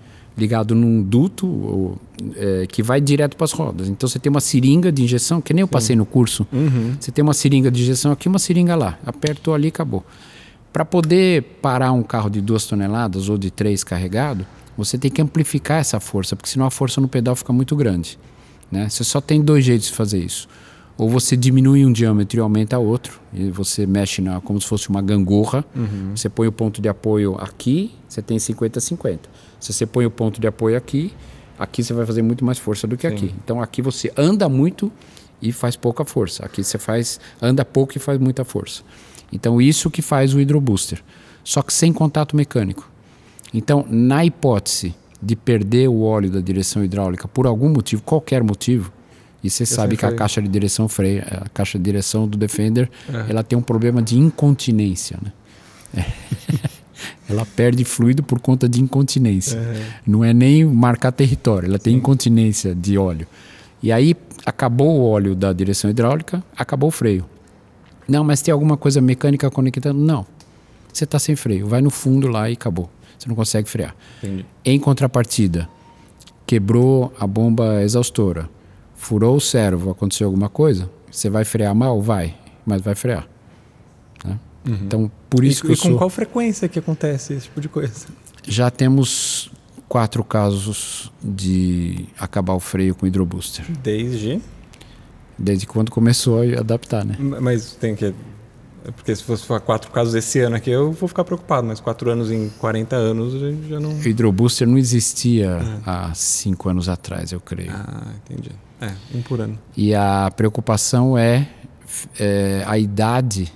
ligado num duto ou, é, que vai direto para as rodas. Então você tem uma seringa de injeção, que nem eu passei no curso. Uhum. Você tem uma seringa de injeção aqui, uma seringa lá. Apertou ali, acabou. Para poder parar um carro de duas toneladas ou de três carregado, você tem que amplificar essa força, porque senão a força no pedal fica muito grande. Né? Você só tem dois jeitos de fazer isso. Ou você diminui um diâmetro e aumenta outro, e você mexe na, como se fosse uma gangorra. Uhum. Você põe o ponto de apoio aqui, você tem 50-50. Se você põe o ponto de apoio aqui, aqui você vai fazer muito mais força do que Sim. aqui. Então aqui você anda muito e faz pouca força. Aqui você faz anda pouco e faz muita força. Então isso que faz o hidrobooster, só que sem contato mecânico. Então, na hipótese de perder o óleo da direção hidráulica por algum motivo, qualquer motivo, e você sabe que a caixa de direção freio, a caixa de direção do Defender, é. ela tem um problema de incontinência, né? É. ela perde fluido por conta de incontinência. É. Não é nem marcar território, ela tem Sim. incontinência de óleo. E aí acabou o óleo da direção hidráulica, acabou o freio. Não, mas tem alguma coisa mecânica conectando? Não. Você está sem freio, vai no fundo lá e acabou. Você não consegue frear. Entendi. Em contrapartida, quebrou a bomba exaustora, furou o servo, aconteceu alguma coisa, você vai frear mal? Vai, mas vai frear. Uhum. Então, por isso e, que eu e com sou... qual frequência que acontece esse tipo de coisa? Já temos quatro casos de acabar o freio com hidrobooster. Desde? Desde quando começou a adaptar, né? Mas tem que. Porque se fosse quatro casos esse ano aqui, eu vou ficar preocupado, mas quatro anos em 40 anos já não. O hidrobooster não existia é. há cinco anos atrás, eu creio. Ah, entendi. É, um por ano. E a preocupação é, é a idade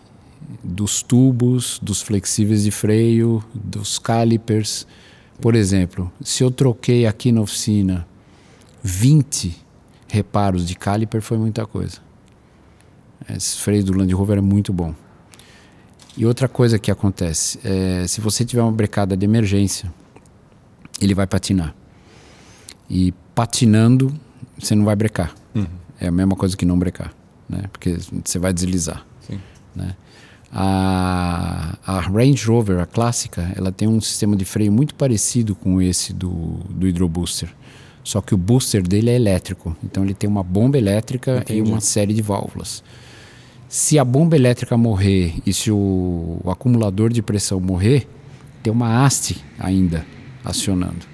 dos tubos, dos flexíveis de freio, dos calipers. Por exemplo, se eu troquei aqui na oficina 20 reparos de caliper, foi muita coisa. Esse freio do Land Rover é muito bom. E outra coisa que acontece, é, se você tiver uma brecada de emergência, ele vai patinar. E patinando, você não vai brecar. Uhum. É a mesma coisa que não brecar, né? Porque você vai deslizar. Sim. Né? A, a, Range Rover, a clássica, ela tem um sistema de freio muito parecido com esse do, do Hydro Booster. Só que o booster dele é elétrico. Então ele tem uma bomba elétrica Entendi. e uma série de válvulas. Se a bomba elétrica morrer e se o, o acumulador de pressão morrer, tem uma haste ainda acionando.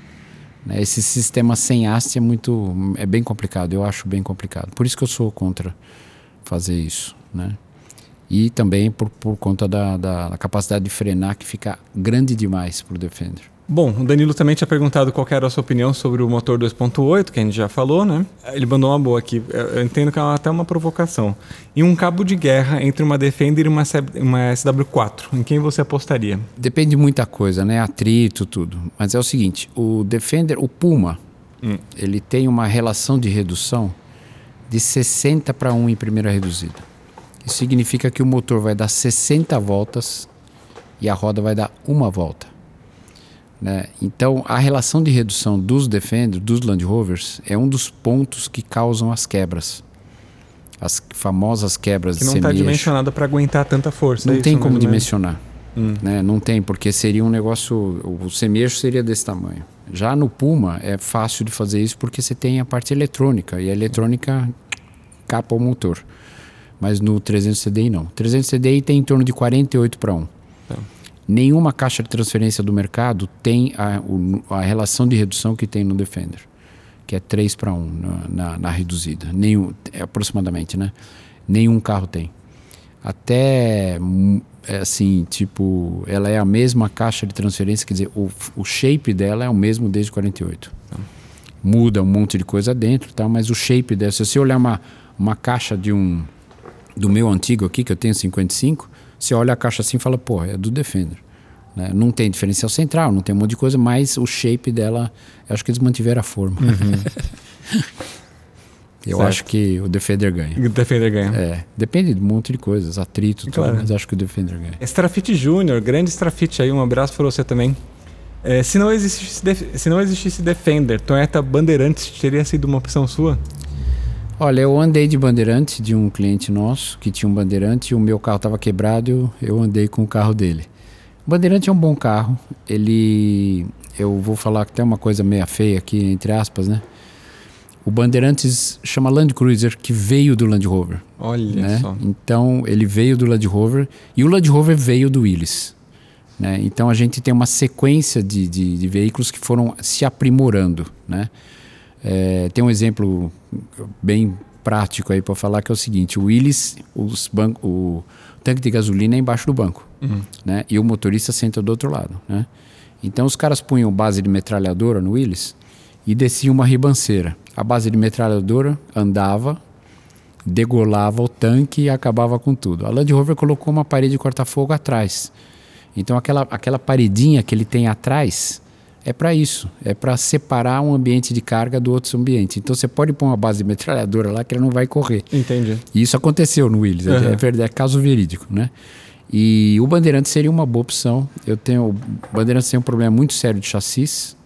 Né? Esse sistema sem haste é muito é bem complicado. Eu acho bem complicado. Por isso que eu sou contra fazer isso, né? E também por, por conta da, da, capacidade de frenar que fica grande demais para o Defender. Bom, o Danilo também tinha perguntado qual era a sua opinião sobre o motor 2.8, que a gente já falou, né? Ele mandou uma boa aqui, eu entendo que é até uma provocação. Em um cabo de guerra entre uma Defender e uma, uma SW4, em quem você apostaria? Depende de muita coisa, né? Atrito, tudo. Mas é o seguinte, o Defender, o Puma, hum. ele tem uma relação de redução de 60 para 1 em primeira reduzida. Isso significa que o motor vai dar 60 voltas e a roda vai dar uma volta. Né? Então, a relação de redução dos Defender, dos Land Rovers, é um dos pontos que causam as quebras. As famosas quebras que de Que não está dimensionada para aguentar tanta força. Não é tem como dimensionar. Hum. Né? Não tem, porque seria um negócio. O semi-eixo seria desse tamanho. Já no Puma é fácil de fazer isso porque você tem a parte eletrônica e a eletrônica capa o motor mas no 300 CDI não. 300 CDI tem em torno de 48 para 1. Tá. Nenhuma caixa de transferência do mercado tem a, a, relação de redução que tem no Defender, que é 3 para 1 na, na, na, reduzida. Nenhum, é aproximadamente, né? Nenhum carro tem. Até, é assim, tipo, ela é a mesma caixa de transferência, quer dizer, o, o shape dela é o mesmo desde 48. Tá. Muda um monte de coisa dentro, tá? mas o shape dela, se você olhar uma, uma caixa de um do meu antigo aqui, que eu tenho 55, você olha a caixa assim e fala, pô, é do Defender. Né? Não tem diferencial central, não tem um monte de coisa, mas o shape dela, eu acho que eles mantiveram a forma. Uhum. eu certo. acho que o Defender ganha. O Defender ganha. É, depende de um monte de coisas, atrito, claro. tudo, mas acho que o Defender ganha. Strafite Júnior, grande Strafite aí, um abraço para você também. É, se, não existisse, se não existisse Defender, Toyota Bandeirantes teria sido uma opção sua? Olha, eu andei de bandeirante de um cliente nosso que tinha um bandeirante e o meu carro estava quebrado, eu andei com o carro dele. O bandeirante é um bom carro, ele. Eu vou falar que tem uma coisa meia feia aqui, entre aspas, né? O Bandeirantes chama Land Cruiser, que veio do Land Rover. Olha né? só. Então, ele veio do Land Rover e o Land Rover veio do Willys. Né? Então a gente tem uma sequência de, de, de veículos que foram se aprimorando. Né? É, tem um exemplo bem prático aí para falar que é o seguinte: o Willis, os banco, o tanque de gasolina é embaixo do banco, uhum. né? E o motorista senta do outro lado, né? Então os caras punham base de metralhadora no Willis e desciam uma ribanceira. A base de metralhadora andava, degolava o tanque e acabava com tudo. A Land Rover colocou uma parede de corta-fogo atrás. Então aquela, aquela paredinha que ele tem atrás é para isso, é para separar um ambiente de carga do outro ambiente. Então você pode pôr uma base de metralhadora lá que ela não vai correr. Entendi. E isso aconteceu no Willis, uhum. é, verdade, é caso verídico, né? E o Bandeirantes seria uma boa opção. Eu tenho o Bandeirantes tem um problema muito sério de chassis,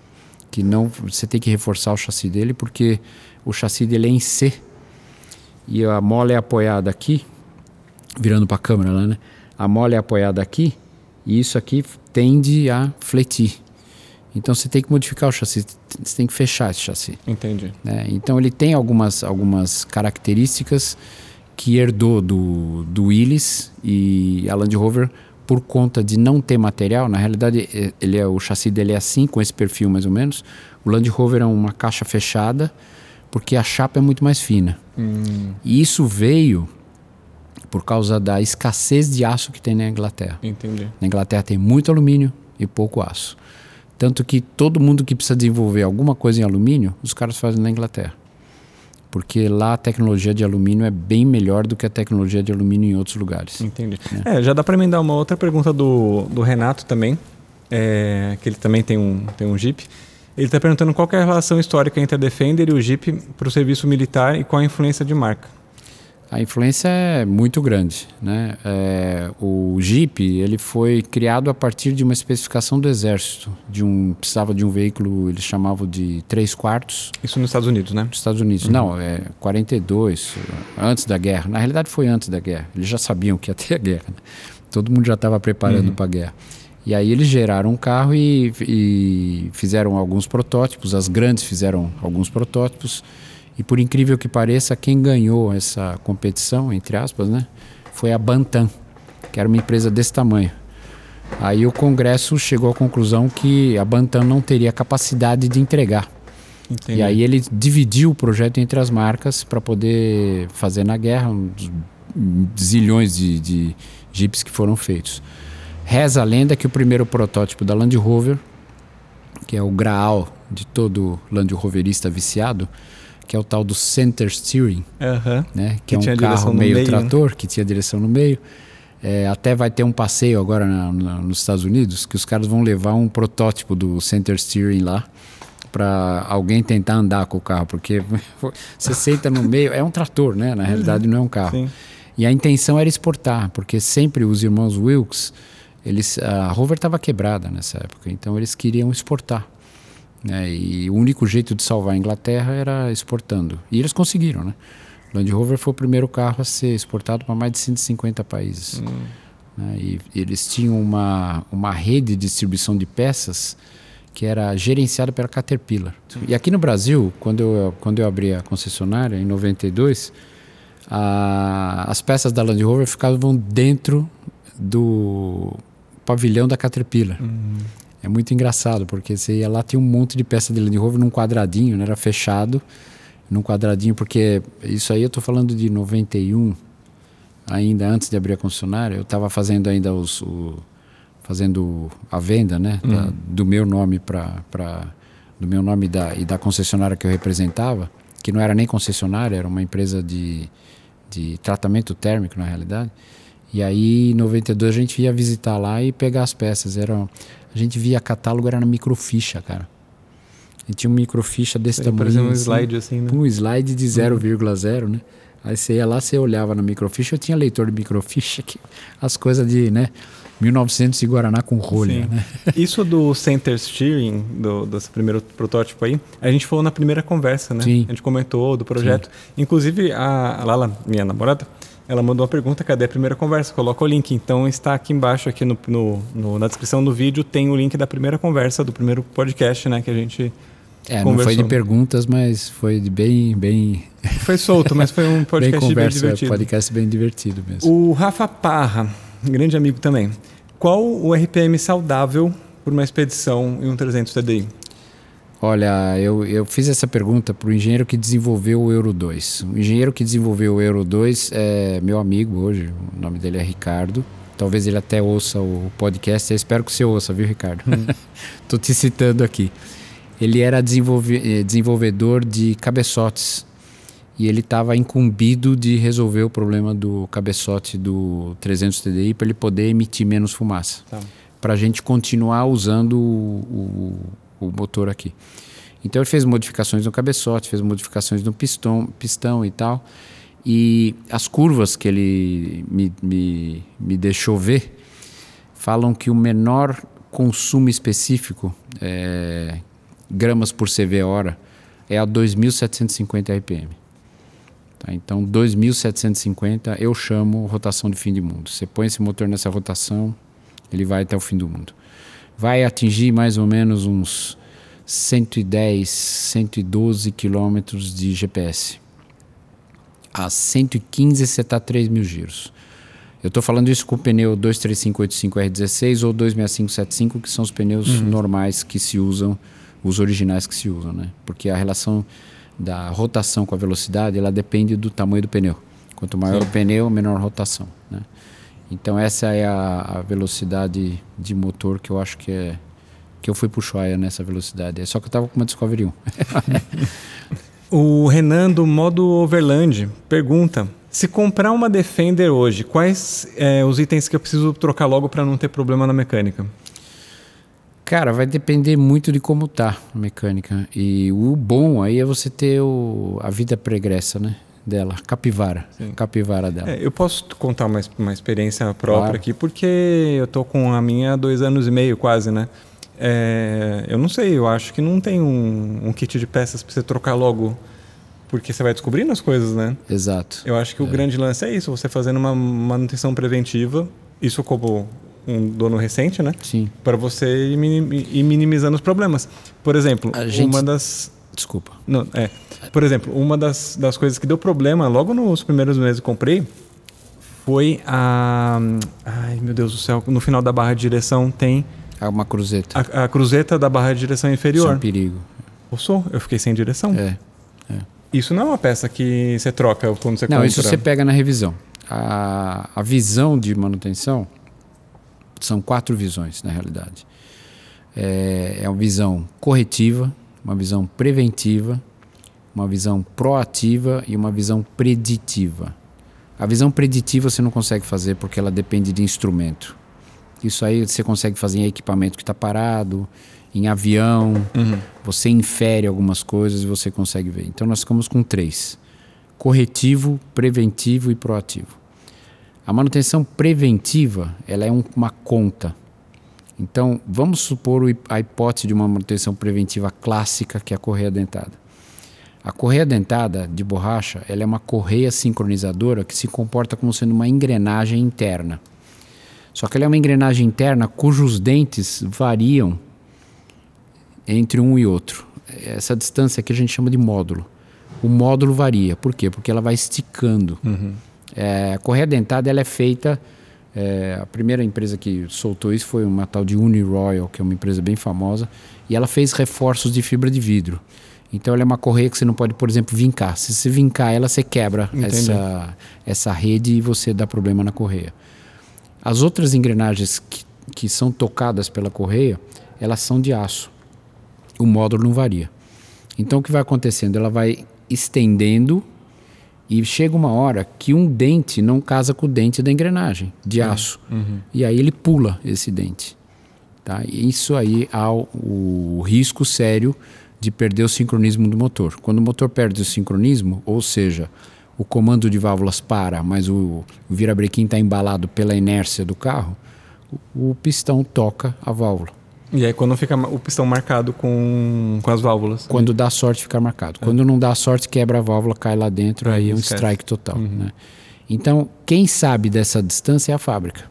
que não você tem que reforçar o chassi dele porque o chassi dele é em C e a mola é apoiada aqui, virando para a câmera lá, né? A mola é apoiada aqui e isso aqui tende a fletir. Então você tem que modificar o chassi, você tem que fechar esse chassi. Entendi. Né? Então ele tem algumas, algumas características que herdou do, do Willys e a Land Rover por conta de não ter material. Na realidade, ele é, o chassi dele é assim, com esse perfil mais ou menos. O Land Rover é uma caixa fechada, porque a chapa é muito mais fina. Hum. E isso veio por causa da escassez de aço que tem na Inglaterra. Entendi. Na Inglaterra tem muito alumínio e pouco aço. Tanto que todo mundo que precisa desenvolver alguma coisa em alumínio, os caras fazem na Inglaterra. Porque lá a tecnologia de alumínio é bem melhor do que a tecnologia de alumínio em outros lugares. Entendi. É, é já dá para emendar uma outra pergunta do, do Renato também, é, que ele também tem um, tem um Jeep. Ele está perguntando qual é a relação histórica entre a Defender e o Jeep para o serviço militar e qual a influência de marca. A influência é muito grande, né? É, o Jeep ele foi criado a partir de uma especificação do exército, de um precisava de um veículo eles chamavam de três quartos. Isso nos Estados Unidos, né? Nos Estados Unidos, uhum. não, é 42 antes da guerra. Na realidade foi antes da guerra. Eles já sabiam que ia ter a guerra. Né? Todo mundo já estava preparando uhum. para a guerra. E aí eles geraram um carro e, e fizeram alguns protótipos. As grandes fizeram alguns protótipos e por incrível que pareça, quem ganhou essa competição, entre aspas, né, foi a Bantam, que era uma empresa desse tamanho. Aí o Congresso chegou à conclusão que a Bantam não teria capacidade de entregar. Entendi. E aí ele dividiu o projeto entre as marcas para poder fazer na guerra uns zilhões de, de jipes que foram feitos. Reza a lenda que o primeiro protótipo da Land Rover, que é o graal de todo Land Roverista viciado, que é o tal do center steering, né? que, que é um carro meio, meio, né? trator, né? que tinha direção no meio. É, até vai ter um passeio agora na, na, nos Estados Unidos que os caras vão levar um protótipo do center steering lá para alguém tentar andar com o carro, porque você senta no meio, é um trator, né? Na realidade não é um carro. Sim. E a intenção era exportar, porque sempre os irmãos Wilkes, eles, a Rover estava quebrada nessa época, então eles queriam exportar. Né? E o único jeito de salvar a Inglaterra era exportando. E eles conseguiram, né? Land Rover foi o primeiro carro a ser exportado para mais de 150 países. Hum. Né? E, eles tinham uma, uma rede de distribuição de peças que era gerenciada pela Caterpillar. E aqui no Brasil, quando eu, quando eu abri a concessionária, em 92, a, as peças da Land Rover ficavam dentro do pavilhão da Caterpillar. Hum. É muito engraçado, porque você ia lá, tinha um monte de peça de Land Rover num quadradinho, né? era fechado, num quadradinho, porque isso aí eu estou falando de 91, ainda antes de abrir a concessionária, eu estava fazendo ainda os, o, fazendo a venda, né, uhum. da, do meu nome para do meu nome da, e da concessionária que eu representava, que não era nem concessionária, era uma empresa de, de tratamento térmico na realidade. E aí, em 92, a gente ia visitar lá e pegar as peças. Era, a gente via catálogo, era na microficha, cara. A gente tinha um microficha desse tamanho. Parecia um assim, slide assim, né? Um slide de 0,0, uhum. né? Aí você ia lá, você olhava na microficha, eu tinha leitor de microficha, que as coisas de, né? 1900 e Guaraná com rolha, né? Isso do center steering, do, desse primeiro protótipo aí, a gente falou na primeira conversa, né? Sim. A gente comentou do projeto. Sim. Inclusive, a Lala, minha namorada, ela mandou uma pergunta, cadê a primeira conversa? Coloca o link. Então está aqui embaixo, aqui no, no, no, na descrição do vídeo, tem o link da primeira conversa, do primeiro podcast, né? Que a gente. É, conversou. não foi de perguntas, mas foi de bem. bem... Foi solto, mas foi um podcast bem, conversa, bem divertido. podcast bem divertido mesmo. O Rafa Parra, grande amigo também. qual o RPM saudável por uma expedição em um 300 TDI? Olha, eu, eu fiz essa pergunta para o engenheiro que desenvolveu o Euro 2. O engenheiro que desenvolveu o Euro 2 é meu amigo hoje, o nome dele é Ricardo. Talvez ele até ouça o podcast, eu espero que você ouça, viu, Ricardo? Estou te citando aqui. Ele era desenvolve, eh, desenvolvedor de cabeçotes e ele estava incumbido de resolver o problema do cabeçote do 300 TDI para ele poder emitir menos fumaça. Tá. Para a gente continuar usando o, o, o, motor aqui. Então ele fez modificações no cabeçote, fez modificações no pistão, pistão e tal. E as curvas que ele me, me, me deixou ver falam que o menor consumo específico, é, gramas por CV hora, é a 2.750 RPM. Tá? Então, 2.750 eu chamo rotação de fim de mundo. Você põe esse motor nessa rotação, ele vai até o fim do mundo. Vai atingir mais ou menos uns 110, 112 quilômetros de GPS. A 115 você está a 3 mil giros. Eu estou falando isso com o pneu 23585R16 ou 26575, que são os pneus uhum. normais que se usam, os originais que se usam, né? Porque a relação da rotação com a velocidade, ela depende do tamanho do pneu. Quanto maior Sim. o pneu, menor a rotação. Então essa é a, a, velocidade de motor que eu acho que é que eu fui pro Ushuaia nessa velocidade. É só que eu estava com uma Discovery 1. o Renan do modo Overland pergunta: se comprar uma Defender hoje, quais é, os itens que eu preciso trocar logo para não ter problema na mecânica? Cara, vai depender muito de como tá a mecânica. E o bom aí é você ter o, a vida pregressa, né? Dela, capivara. Sim. Capivara dela. É, eu posso contar uma, uma experiência própria claro. aqui, porque eu tô com a minha há dois anos e meio quase, né? É, eu não sei, eu acho que não tem um, um kit de peças para você trocar logo porque você vai descobrindo as coisas, né? Exato. Eu acho que é. o grande lance é isso, você fazendo uma manutenção preventiva, isso como um dono recente, né? Sim. Para você ir, minimizando os problemas. Por exemplo, gente... uma das. Desculpa. Não, é. Por exemplo, uma das, das coisas que deu problema logo nos primeiros meses que comprei foi a. Ai, meu Deus do céu, no final da barra de direção tem. Uma cruzeta. A, a cruzeta da barra de direção inferior. Isso é um perigo. Poxa, eu fiquei sem direção. É. é. Isso não é uma peça que você troca quando você não, compra. Não, isso você pega na revisão. A, a visão de manutenção são quatro visões, na realidade. É, é uma visão corretiva, uma visão preventiva, uma visão proativa e uma visão preditiva. A visão preditiva você não consegue fazer porque ela depende de instrumento. Isso aí você consegue fazer em equipamento que está parado, em avião, uhum. você infere algumas coisas e você consegue ver. Então nós ficamos com três: corretivo, preventivo e proativo. A manutenção preventiva ela é um, uma conta. Então, vamos supor a hipótese de uma manutenção preventiva clássica, que é a correia dentada. A correia dentada de borracha ela é uma correia sincronizadora que se comporta como sendo uma engrenagem interna. Só que ela é uma engrenagem interna cujos dentes variam entre um e outro. Essa distância aqui a gente chama de módulo. O módulo varia. Por quê? Porque ela vai esticando. Uhum. É, a correia dentada ela é feita. É, a primeira empresa que soltou isso foi uma tal de Uniroyal, que é uma empresa bem famosa, e ela fez reforços de fibra de vidro. Então ela é uma correia que você não pode, por exemplo, vincar. Se você vincar ela, você quebra essa, essa rede e você dá problema na correia. As outras engrenagens que, que são tocadas pela correia, elas são de aço. O módulo não varia. Então o que vai acontecendo? Ela vai estendendo e chega uma hora que um dente não casa com o dente da engrenagem de uhum. aço. Uhum. E aí ele pula esse dente. Tá? Isso aí há o, o, risco sério de perder o sincronismo do motor. Quando o motor perde o sincronismo, ou seja, o comando de válvulas para, mas o, o virabrequim está embalado pela inércia do carro, o, o pistão toca a válvula. E aí quando fica o pistão marcado com, com as válvulas? Quando dá sorte ficar marcado. É. Quando não dá sorte, quebra a válvula, cai lá dentro, aí é um Esquece. strike total. Uhum. Né? Então, quem sabe dessa distância é a fábrica.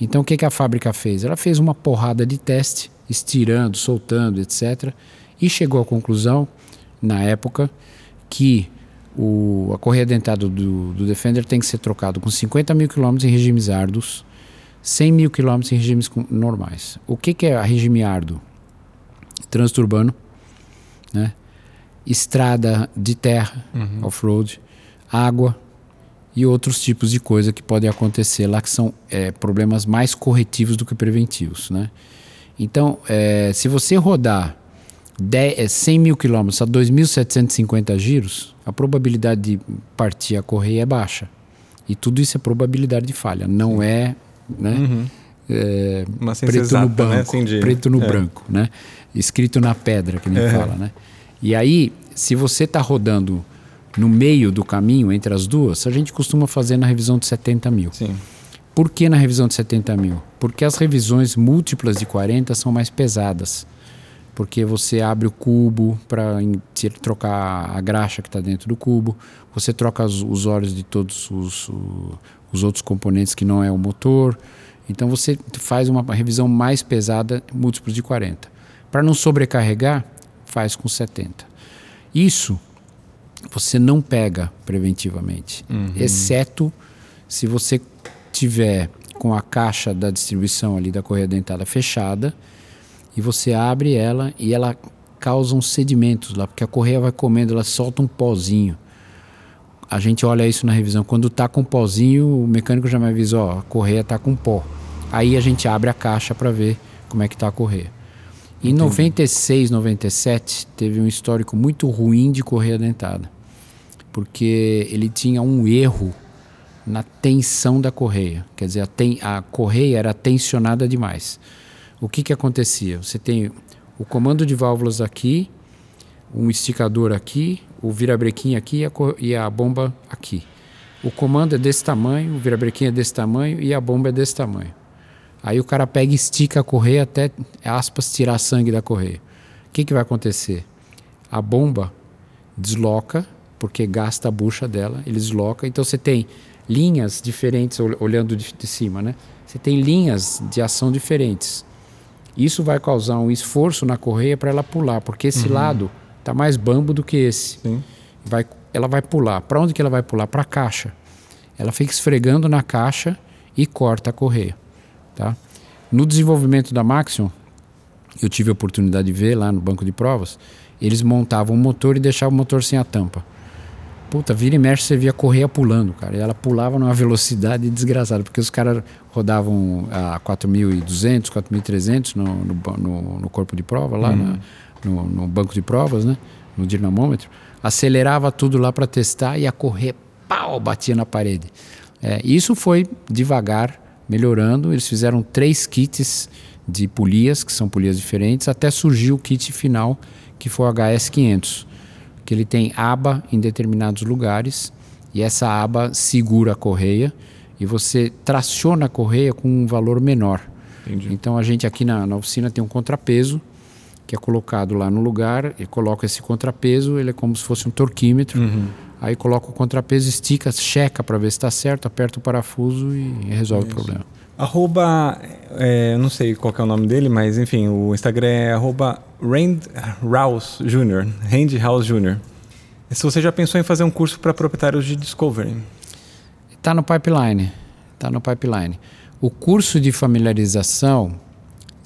Então, o que, que a fábrica fez? Ela fez uma porrada de teste, estirando, soltando, etc. E chegou à conclusão, na época, que o, a correia dentada do, do Defender tem que ser trocado com 50 mil quilômetros em regimes árduos, 100 mil quilômetros em regimes normais. O que, que é regime árduo? Trânsito urbano, né? estrada de terra, uhum. off-road, água e outros tipos de coisa que podem acontecer lá que são é, problemas mais corretivos do que preventivos. Né? Então, é, se você rodar 10, 100 é, mil quilômetros a 2.750 giros, a probabilidade de partir a correia é baixa. E tudo isso é probabilidade de falha, não Sim. é, né? Uhum. É, preto, exata, no branco, né? assim de, preto no é. branco, né? Escrito na pedra, que nem é. fala, né? E aí, se você está rodando no meio do caminho entre as duas, a gente costuma fazer na revisão de 70 mil. Sim. Por que na revisão de 70 mil? Porque as revisões múltiplas de 40 são mais pesadas porque você abre o cubo para trocar a graxa que está dentro do cubo, você troca os, os óleos de todos os, os outros componentes que não é o motor. Então você faz uma revisão mais pesada, múltiplos de 40. Para não sobrecarregar, faz com 70. Isso você não pega preventivamente, uhum. exceto se você tiver com a caixa da distribuição ali da correia dentada fechada e você abre ela e ela causa uns sedimentos lá, porque a correia vai comendo, ela solta um pozinho. A gente olha isso na revisão. Quando está com pozinho, o mecânico já me avisa, ó, a correia está com pó. Aí a gente abre a caixa para ver como é que está a correia. Em Entendi. 96, 97, teve um histórico muito ruim de correia dentada. Porque ele tinha um erro na tensão da correia. Quer dizer, a, ten, a correia era tensionada demais o que, que acontecia? Você tem o comando de válvulas aqui, um esticador aqui, o virabrequim aqui e a, a bomba aqui. O comando é desse tamanho, o virabrequim é desse tamanho e a bomba é desse tamanho. Aí o cara pega e estica a correia até, aspas, tirar sangue da correia. O que, que vai acontecer? A bomba desloca, porque gasta a bucha dela, ele desloca. Então você tem linhas diferentes, olhando de, de cima, né? Você tem linhas de ação diferentes. Isso vai causar um esforço na correia para ela pular, porque esse uhum. lado está mais bambo do que esse. Vai, ela vai pular. Para onde que ela vai pular? Para a caixa. Ela fica esfregando na caixa e corta a correia. Tá? No desenvolvimento da Maxion, eu tive a oportunidade de ver lá no banco de provas, eles montavam o motor e deixavam o motor sem a tampa. Puta, vira e mexe, você via a correia pulando, cara. E ela pulava numa velocidade desgraçada, porque os caras rodavam a 4.200, 4.300 no, no, no, no, corpo de prova, lá uhum. na, no, no, banco de provas, né? No dinamômetro. Acelerava tudo lá para testar e a correia, pau, batia na parede. É, isso foi devagar, melhorando. Eles fizeram três kits de polias, que são polias diferentes, até surgiu o kit final, que foi o HS500 que ele tem aba em determinados lugares e essa aba segura a correia e você traciona a correia com um valor menor. Entendi. Então a gente aqui na, na oficina tem um contrapeso que é colocado lá no lugar e coloca esse contrapeso, ele é como se fosse um torquímetro. Uhum. Aí coloca o contrapeso, estica, checa para ver se está certo, aperta o parafuso e resolve Isso. o problema. Arroba, é, não sei qual é o nome dele, mas enfim, o Instagram é arroba Rand Rouse Jr., Randy House Jr. Se você já pensou em fazer um curso para proprietários de Discovery? Está no pipeline, está no pipeline. O curso de familiarização,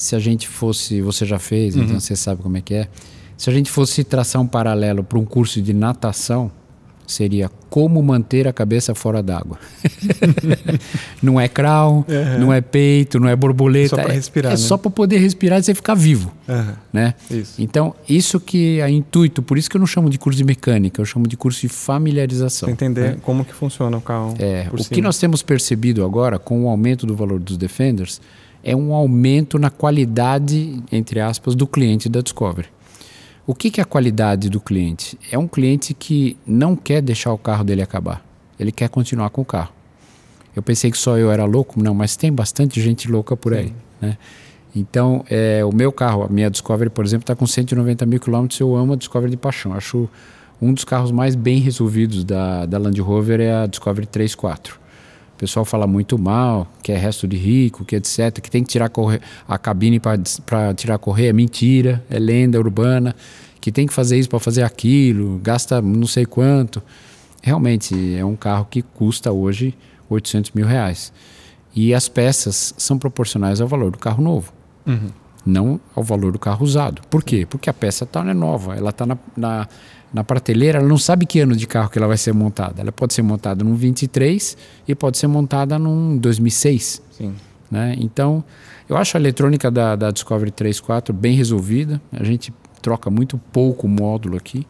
se a gente fosse, você já fez, então uhum. então você sabe como é que é. Se a gente fosse traçar um paralelo para um curso de natação, seria como manter a cabeça fora d'água. não é crawl, uhum. não é peito, não é borboleta. Só para respirar. É, é né? só para poder respirar e você ficar vivo. Uhum. Né? Isso. Então, isso que é intuito, por isso que eu não chamo de curso de mecânica, eu chamo de curso de familiarização. Pra entender né? como que funciona o carro. É, o cima. que nós temos percebido agora com o aumento do valor dos Defenders é um aumento na qualidade, entre aspas, do cliente da Discovery. O que, que é a qualidade do cliente? É um cliente que não quer deixar o carro dele acabar. Ele quer continuar com o carro. Eu pensei que só eu era louco, não, mas tem bastante gente louca por aí. Né? Então, é, o meu carro, a minha Discovery, por exemplo, está com 190 mil quilômetros. Eu amo a Discovery de paixão. Acho um dos carros mais bem resolvidos da, da Land Rover é a Discovery 34. O pessoal fala muito mal, que é resto de rico, que etc, que tem que tirar a cabine para tirar a correia. É mentira, é lenda urbana, que tem que fazer isso para fazer aquilo, gasta não sei quanto. Realmente é um carro que custa hoje 800 mil reais. E as peças são proporcionais ao valor do carro novo, uhum. não ao valor do carro usado. Por quê? Porque a peça está é nova, ela está na, na, na, prateleira, ela não sabe que ano de carro que ela vai ser montada. Ela pode ser montada num 23 e pode ser montada num 2006. Sim. Né? Então, eu acho a eletrônica da, da Discovery 34 bem resolvida. A gente troca muito pouco módulo aqui.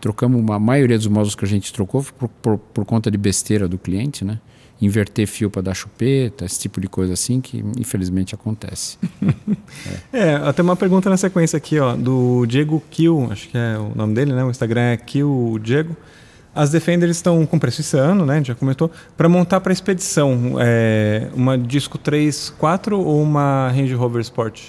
Trocamos a maioria dos módulos que a gente trocou por, por, por conta de besteira do cliente, né? Inverter fio para dar chupeta, esse tipo de coisa assim que infelizmente acontece. é. é, até uma pergunta na sequência aqui, ó, do Diego Kill, acho que é o nome dele, né? O Instagram é Kill Diego. As Defenders estão com preço esse ano, né? Já comentou. Para montar para expedição, é uma Disco 3 4 ou uma Range Rover Sport?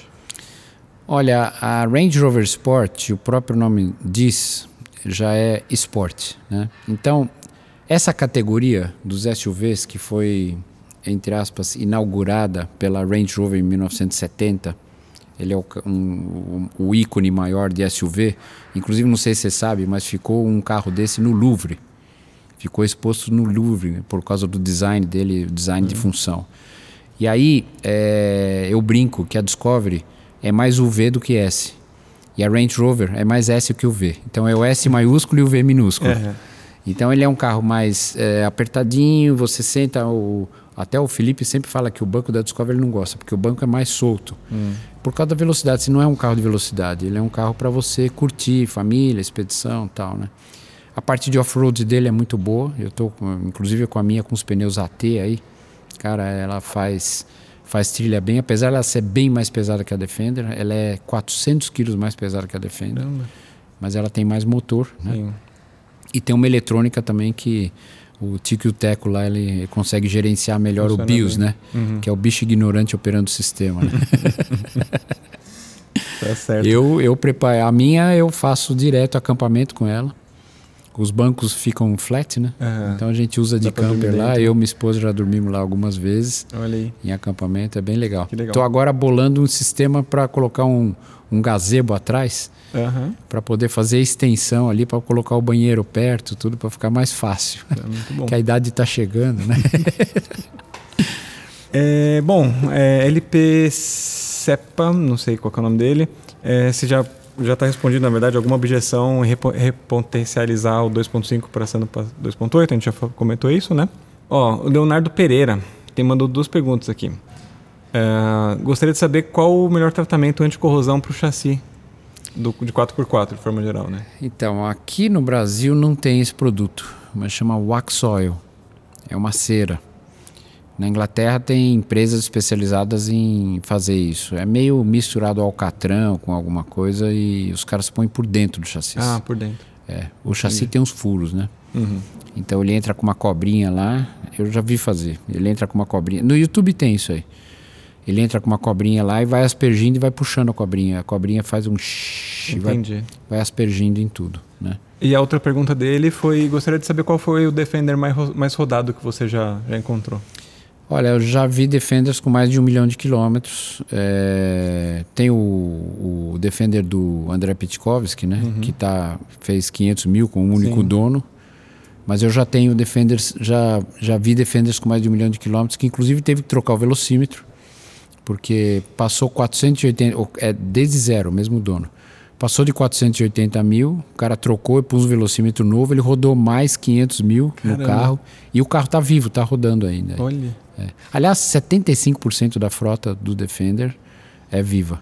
Olha, a Range Rover Sport, o próprio nome diz, já é Sport, né? Então, essa categoria dos SUVs que foi, entre aspas, inaugurada pela Range Rover em 1970, ele é o, um, o ícone maior de SUV. Inclusive, não sei se você sabe, mas ficou um carro desse no Louvre. Ficou exposto no Louvre por causa do design dele, design uhum. de função. E aí, é, eu brinco que a Discovery é mais o V do que S. E a Range Rover é mais S que o V. Então é o S maiúsculo e o V minúsculo. Uhum. Então ele é um carro mais é, apertadinho, você senta o, até o Felipe sempre fala que o banco da Discovery ele não gosta, porque o banco é mais solto. Hum. Por causa da velocidade, se não é um carro de velocidade, ele é um carro para você curtir, família, expedição tal, né? A parte de off-road dele é muito boa. Eu estou, inclusive, com a minha com os pneus AT aí. Cara, ela faz faz trilha bem, apesar de ela ser bem mais pesada que a Defender. Ela é 400 quilos mais pesada que a Defender. Caramba. Mas ela tem mais motor, né? Sim. E tem uma eletrônica também que o Tico e o Teco lá ele consegue gerenciar melhor Funciona o BIOS, bem. né? Uhum. Que é o bicho ignorante operando o sistema. Né? tá certo. Eu, eu preparo. A minha eu faço direto acampamento com ela. Os bancos ficam flat, né? Uhum. Então a gente usa de camper lá. Eu e minha esposa já dormimos lá algumas vezes. Olha aí. Em acampamento, é bem legal. Estou agora bolando um sistema para colocar um, um gazebo atrás uhum. para poder fazer extensão ali, para colocar o banheiro perto, tudo para ficar mais fácil. É muito bom. que a idade está chegando, né? é, bom, é, LP CEPA, não sei qual é o nome dele. É, se já já está respondido, na verdade, alguma objeção em repotencializar o 2.5 para sendo 2.8, a gente já comentou isso, né? Ó, o Leonardo Pereira tem mandou duas perguntas aqui. É, gostaria de saber qual o melhor tratamento anticorrosão para o chassi do, de 4x4, de forma geral, né? Então, aqui no Brasil não tem esse produto, mas chama wax oil. É uma cera. Na Inglaterra tem empresas especializadas em fazer isso. É meio misturado ao alcatrão com alguma coisa e os caras põem por dentro do chassi. Ah, por dentro. É. O Entendi. chassi tem uns furos, né? Uhum. Então ele entra com uma cobrinha lá. Eu já vi fazer. Ele entra com uma cobrinha. No YouTube tem isso aí. Ele entra com uma cobrinha lá e vai aspergindo e vai puxando a cobrinha. A cobrinha faz um shhh vai, vai aspergindo em tudo, né? E a outra pergunta dele foi: gostaria de saber qual foi o Defender mais, mais rodado que você já, já encontrou. Olha, eu já vi Defenders com mais de um milhão de quilômetros. É, tem o, o, Defender do André Pitkovski, né? Uhum. Que tá, fez 500 mil com um único Sim. dono. Mas eu já tenho Defenders, já, já vi Defenders com mais de um milhão de quilômetros, que inclusive teve que trocar o velocímetro porque passou 480, é desde zero, mesmo dono. Passou de 480 mil, o cara trocou e pôs um velocímetro novo, ele rodou mais 500 mil Caramba. no carro e o carro está vivo, está rodando ainda. Olha. É. Aliás, 75% da frota do Defender é viva,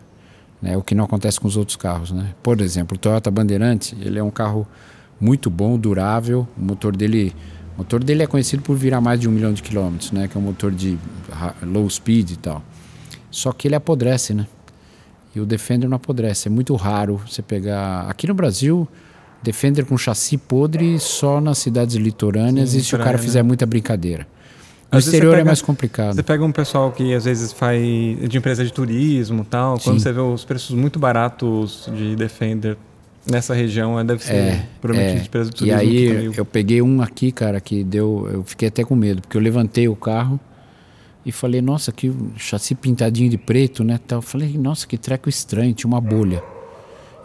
né? o que não acontece com os outros carros. Né? Por exemplo, o Toyota Bandeirante, ele é um carro muito bom, durável, o motor dele, o motor dele é conhecido por virar mais de um milhão de quilômetros, né? que é um motor de low speed e tal. Só que ele apodrece, né? E o Defender não apodrece. É muito raro você pegar. Aqui no Brasil, Defender com chassi podre só nas cidades litorâneas Sim, e se praia, o cara fizer né? muita brincadeira. No às exterior é pega, é mais complicado. Você pega um pessoal que às vezes faz de empresa de turismo tal, Sim. quando você vê os preços muito baratos de Defender nessa região, é, deve ser é, provavelmente é. de empresa de turismo. E aí eu peguei um aqui, cara, que deu. Eu fiquei até com medo, porque eu levantei o carro e falei, nossa, que chassi pintadinho de preto, né? Tal. Falei, nossa, que treco estranho, tinha uma bolha.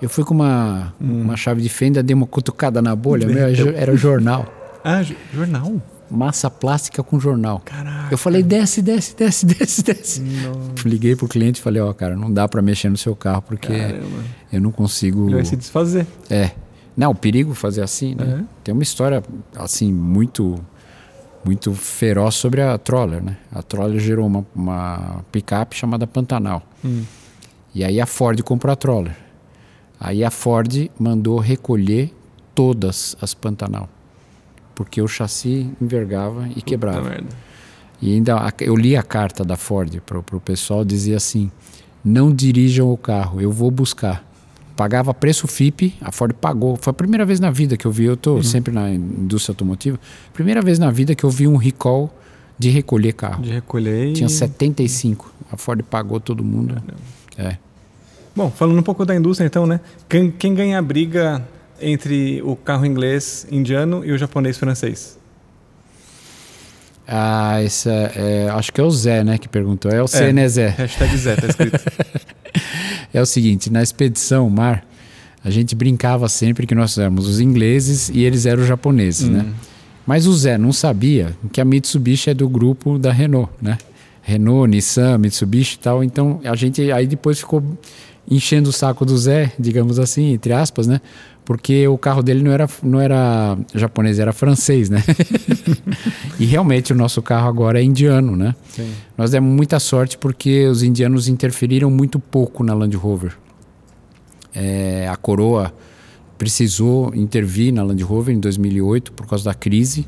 Eu fui com uma, hum. uma chave de fenda, dei uma cutucada na bolha, meu, era jornal. Ah, jornal? Massa plástica com jornal. Caraca. Eu falei, desce, desce, desce, desce, desce. Nossa. Liguei pro cliente e falei, ó, oh, cara, não dá para mexer no seu carro porque Caramba. eu não consigo. Ele vai se desfazer. É. Não, o perigo fazer assim, né? Uhum. Tem uma história, assim, muito muito feroz sobre a Troller, né? A Troller gerou uma, uma picape chamada Pantanal. Hum. E aí a Ford comprou a Troller. Aí a Ford mandou recolher todas as Pantanal. Porque o chassi envergava e quebrava. Merda. E ainda eu li a carta da Ford para o pessoal, dizia assim: não dirijam o carro, eu vou buscar. Pagava preço FIP, a Ford pagou. Foi a primeira vez na vida que eu vi, eu estou uhum. sempre na indústria automotiva, primeira vez na vida que eu vi um recall de recolher carro. De recolher. Tinha 75. A Ford pagou todo mundo. É. Bom, falando um pouco da indústria então, né? Quem, quem ganha a briga entre o carro inglês indiano e o japonês francês? Ah, essa é, acho que é o Zé, né, que perguntou. É o C, é, né, Zé? Hashtag Zé, tá escrito. é o seguinte, na expedição mar, a gente brincava sempre que nós éramos os ingleses e eles eram os japoneses, né? Hum. Mas o Zé não sabia que a Mitsubishi é do grupo da Renault, né? Renault, Nissan, Mitsubishi e tal. Então a gente aí depois ficou enchendo o saco do Zé, digamos assim, entre aspas, né? Porque o carro dele não era, não era japonês, era francês, né? e realmente o nosso carro agora é indiano, né? Sim. Nós demos muita sorte porque os indianos interferiram muito pouco na Land Rover. É, a coroa precisou intervir na Land Rover em 2008 por causa da crise.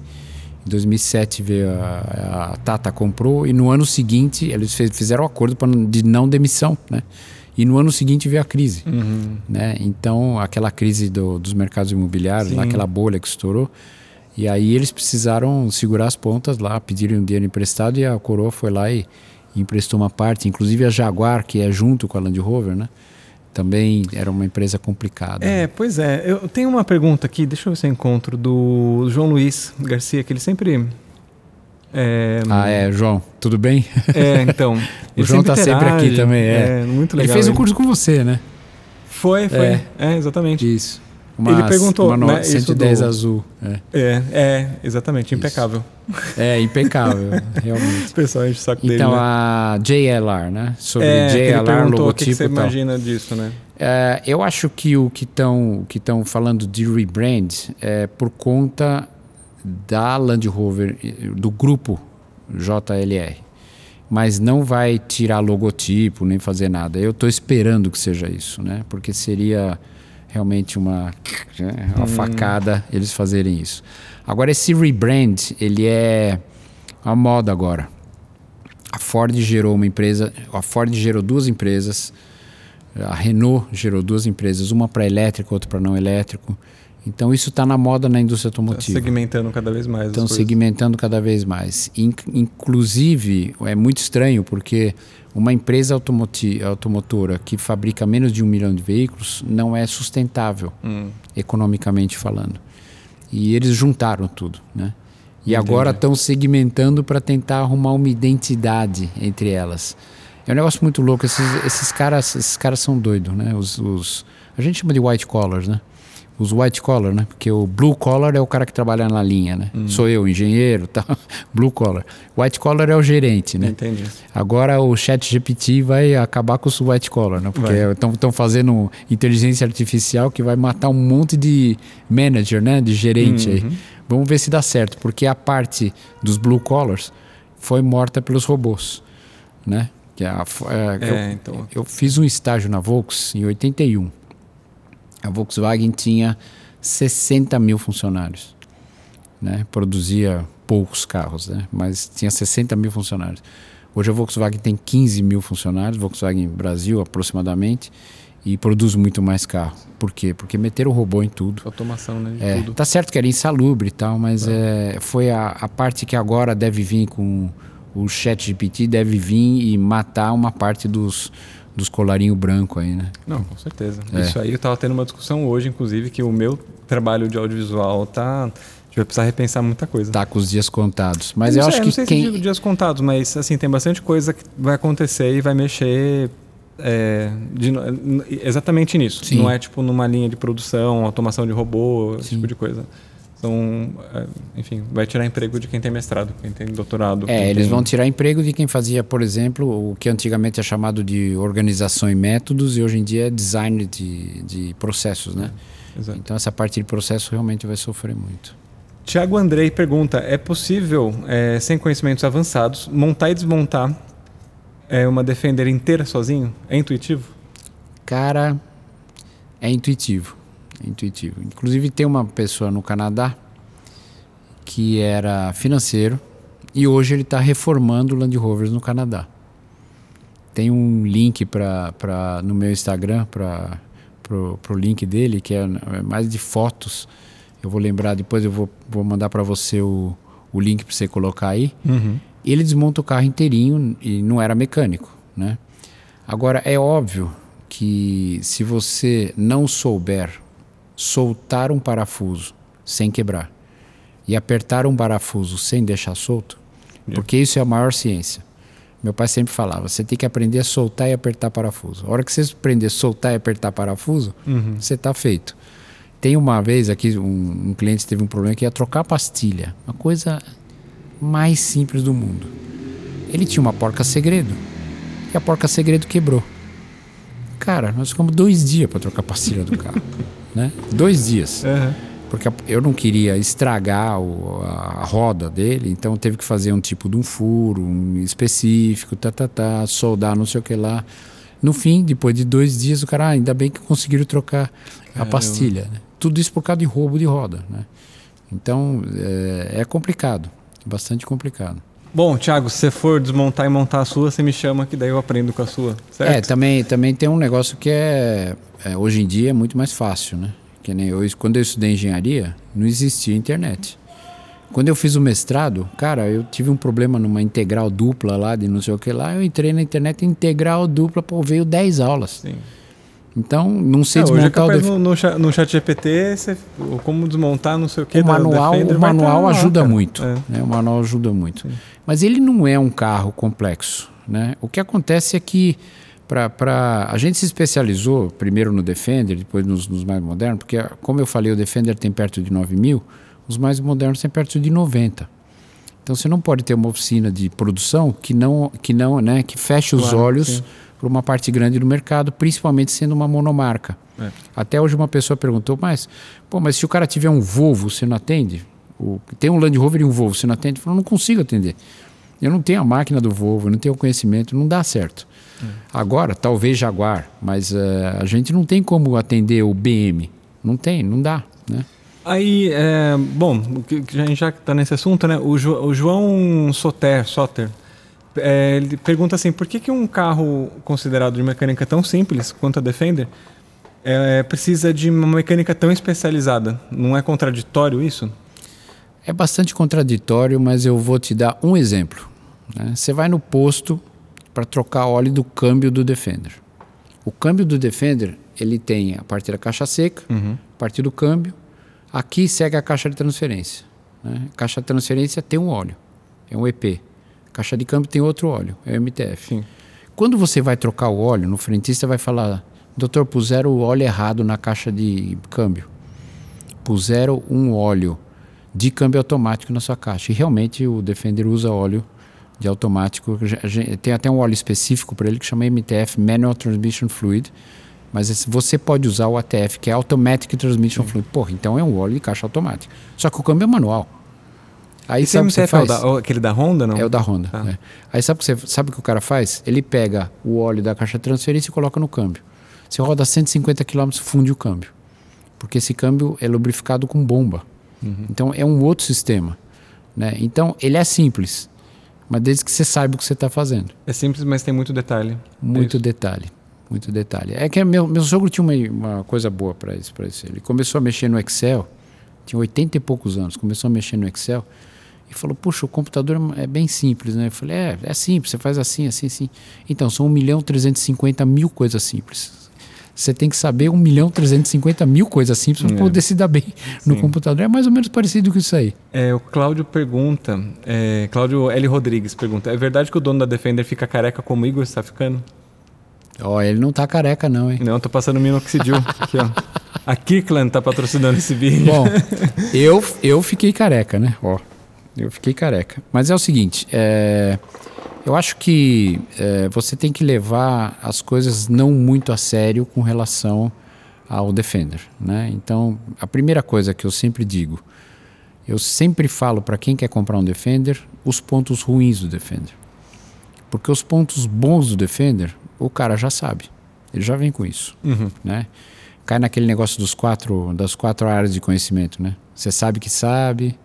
Em 2007 veio a, a Tata comprou e no ano seguinte eles fizeram um acordo de não demissão, né? E no ano seguinte veio a crise. Uhum. Né? Então, aquela crise do, dos mercados imobiliários, lá, aquela bolha que estourou. E aí eles precisaram segurar as pontas lá, pediram um dinheiro emprestado e a coroa foi lá e, e emprestou uma parte. Inclusive a Jaguar, que é junto com a Land Rover, né? também era uma empresa complicada. É, pois é. Eu tenho uma pergunta aqui, deixa eu ver se eu encontro, do João Luiz Garcia, que ele sempre é, ah, é, João, tudo bem? É, então. o João está sempre aqui também, é. é muito legal. Ele fez o um curso com você, né? Foi, foi. É, é exatamente. Isso. Uma, ele perguntou, uma né, 110 do... azul. É. é, é exatamente, impecável. É, impecável, realmente. Pessoal enche o saco então, dele. Então, né? a JLR, né? Sobre é, JLR, logotipo. O que, que você imagina disso, né? É, eu acho que o que estão que falando de rebrand é por conta da Land Rover, do grupo JLR. Mas não vai tirar logotipo nem fazer nada. Eu estou esperando que seja isso, né? Porque seria realmente uma, né, uma hum. facada eles fazerem isso. Agora esse rebrand ele é a moda agora. A Ford gerou uma empresa, a Ford gerou duas empresas, a Renault gerou duas empresas, uma para elétrico, outra para não elétrico. Então isso está na moda na indústria tá automotiva. Tá segmentando cada vez mais. Estão segmentando cada vez mais. inclusive, é muito estranho porque uma empresa automotora que fabrica menos de um milhão de veículos não é sustentável, hum. economicamente falando. E eles juntaram tudo, né? E Entendi. agora estão segmentando para tentar arrumar uma identidade entre elas. É um negócio muito louco. Esses, esses caras, esses caras são doidos, né? Os, os, a gente chama de white collars, né? Os white collar, né? Porque o blue collar é o cara que trabalha na linha, né? Hum. Sou eu, engenheiro, tá? blue collar. White collar é o gerente, né? Entendi. Agora o chat GPT vai acabar com os white collar, né? Porque estão fazendo inteligência artificial que vai matar um monte de manager, né? De gerente uhum. aí. Vamos ver se dá certo, porque a parte dos blue collars foi morta pelos robôs, né? Que a, é, é, eu, então... eu fiz um estágio na Volks em 81 a Volkswagen tinha 60 mil funcionários. Né? Produzia poucos carros, né? mas tinha 60 mil funcionários. Hoje a Volkswagen tem 15 mil funcionários, Volkswagen Brasil aproximadamente, e produz muito mais carro. Por quê? Porque meteram o robô em tudo. Automação, né? É, tudo. Tá certo que era insalubre e tal, mas é. É, foi a, a parte que agora deve vir com o chat GPT, deve vir e matar uma parte dos, dos colarinho branco aí, né? Não, com certeza. É. Isso aí eu estava tendo uma discussão hoje, inclusive, que o meu trabalho de audiovisual tá. A gente vai precisar repensar muita coisa. Tá com os dias contados. Mas eu, eu sei, acho que. Não sei quem... se dias contados, mas assim, tem bastante coisa que vai acontecer e vai mexer é, de, exatamente nisso. Sim. Não é tipo numa linha de produção, automação de robô, Sim. esse tipo de coisa. São, é, enfim, vai tirar emprego de quem tem mestrado, quem tem doutorado. É, eles tem... vão tirar emprego de quem fazia, por exemplo, o que antigamente é chamado de organização e métodos e hoje em dia é design de, de processos, né? Exato. Então essa parte de processo realmente vai sofrer muito. Tiago Andrei pergunta: é possível, é, sem conhecimentos avançados, montar e desmontar é, uma Defender inteira sozinho? É intuitivo? Cara, é intuitivo. Intuitivo. Inclusive tem uma pessoa no Canadá que era financeiro e hoje ele está reformando Land Rovers no Canadá. Tem um link pra, no meu Instagram para o link dele, que é, é mais de fotos. Eu vou lembrar, depois eu vou, vou mandar para você o, o link para você colocar aí. Uhum. Ele desmonta o carro inteirinho e não era mecânico, né? Agora, é óbvio que se você não souber soltar um parafuso sem quebrar e apertar um parafuso sem deixar solto, porque isso é a maior ciência. Meu pai sempre falava: você tem que aprender a soltar e apertar parafuso. A hora que você aprender a soltar e apertar parafuso, uhum. você está feito. Tem uma vez aqui, um, um, cliente teve um problema que ia trocar a pastilha. Uma coisa mais simples do mundo. Ele tinha uma porca segredo. E a porca segredo quebrou. Cara, nós ficamos dois dias para trocar a pastilha do carro. né? Dois dias. Uhum. Porque eu não queria estragar o, a roda dele, então teve que fazer um tipo de um furo um específico, tá, tá, tá, soldar não sei o que lá. No fim, depois de dois dias, o cara, ah, ainda bem que conseguiram trocar a pastilha. Né? Tudo isso por causa de roubo de roda. Né? Então, é, é complicado, bastante complicado. Bom, Thiago, se você for desmontar e montar a sua, você me chama que daí eu aprendo com a sua, certo? É, também, também tem um negócio que é, é hoje em dia é muito mais fácil, né? Que nem eu, quando eu estudei engenharia, não existia internet. Quando eu fiz o mestrado, cara, eu tive um problema numa integral dupla lá de não sei o que lá, eu entrei na internet integral dupla, pô, veio 10 aulas. Sim. Então, não sei é, desmontar hoje o no, no, no chat GPT, você, como desmontar não sei o que. O manual, o manual ajuda muito. É. Né? O manual ajuda muito. Sim. Mas ele não é um carro complexo. Né? O que acontece é que pra, pra, a gente se especializou primeiro no Defender, depois nos, nos, mais modernos, porque, como eu falei, o Defender tem perto de 9 mil, os mais modernos têm perto de 90. Então você não pode ter uma oficina de produção que não, que não, né, que feche os claro, olhos. Para uma parte grande do mercado, principalmente sendo uma monomarca. É. Até hoje uma pessoa perguntou, mas, pô, mas se o cara tiver um Volvo, você não atende? O, tem um Land Rover e um Volvo, você não atende? Eu falei, não consigo atender. Eu não tenho a máquina do Volvo, eu não tenho o conhecimento, não dá certo. É. Agora, talvez Jaguar, mas uh, a gente não tem como atender o BM. Não tem, não dá, né? Aí, é, bom, a gente já está nesse assunto, né? O, jo, o João Soter, Soter é, ele pergunta assim, por que, que um carro considerado de mecânica tão simples quanto a Defender é, precisa de uma mecânica tão especializada? Não é contraditório isso? É bastante contraditório, mas eu vou te dar um exemplo. Né? Você vai no posto para trocar óleo do câmbio do Defender. O câmbio do Defender ele tem a parte da caixa seca, uhum. a parte do câmbio. Aqui segue a caixa de transferência. Né? Caixa de transferência tem um óleo, é um EP. Caixa de câmbio tem outro óleo, é o MTF. Sim. Quando você vai trocar o óleo, no frentista vai falar: doutor, puseram o óleo errado na caixa de câmbio. Puseram um óleo de câmbio automático na sua caixa. E realmente o Defender usa óleo de automático. Tem até um óleo específico para ele que chama MTF Manual Transmission Fluid. Mas você pode usar o ATF, que é Automatic Transmission Fluid. Porra, então é um óleo de caixa automática. Só que o câmbio é manual. Aí Esse sabe MTF que você faz? É o da, aquele da Honda, não? É o da Honda. Ah. É. Aí sabe o que, você, sabe o que o cara faz? Ele pega o óleo da caixa de transferência e coloca no câmbio. Você roda 150 km, funde o câmbio. Porque esse câmbio é lubrificado com bomba. Uhum. Então é um outro sistema. Né? Então ele é simples, mas desde que você saiba o que você está fazendo. É simples, mas tem muito detalhe. Muito é detalhe. Muito detalhe. É que meu, meu sogro tinha uma, uma coisa boa para isso, isso. Ele começou a mexer no Excel, tinha 80 e poucos anos, começou a mexer no Excel e falou, puxa, o computador é bem simples, né? Eu falei, é, é simples, você faz assim, assim, assim. Então, são 1 milhão 350 mil coisas simples. Você tem que saber 1 milhão 350 mil coisas simples para é. poder se dar bem Sim. no computador. É mais ou menos parecido com isso aí. É, o Cláudio pergunta, é, Cláudio L. Rodrigues pergunta, é verdade que o dono da Defender fica careca como o Igor está ficando? Ó, oh, ele não tá careca não, hein? Não, tô passando minoxidil aqui, ó. A Kirkland tá patrocinando esse vídeo. Bom, eu, eu fiquei careca, né? Ó, eu fiquei careca. Mas é o seguinte, é, eu acho que é, você tem que levar as coisas não muito a sério com relação ao Defender, né? Então, a primeira coisa que eu sempre digo, eu sempre falo para quem quer comprar um Defender os pontos ruins do Defender. Porque os pontos bons do Defender, o cara já sabe. Ele já vem com isso, Uhum. né? Cai naquele negócio dos quatro, das quatro áreas de conhecimento, né? Você sabe que sabe,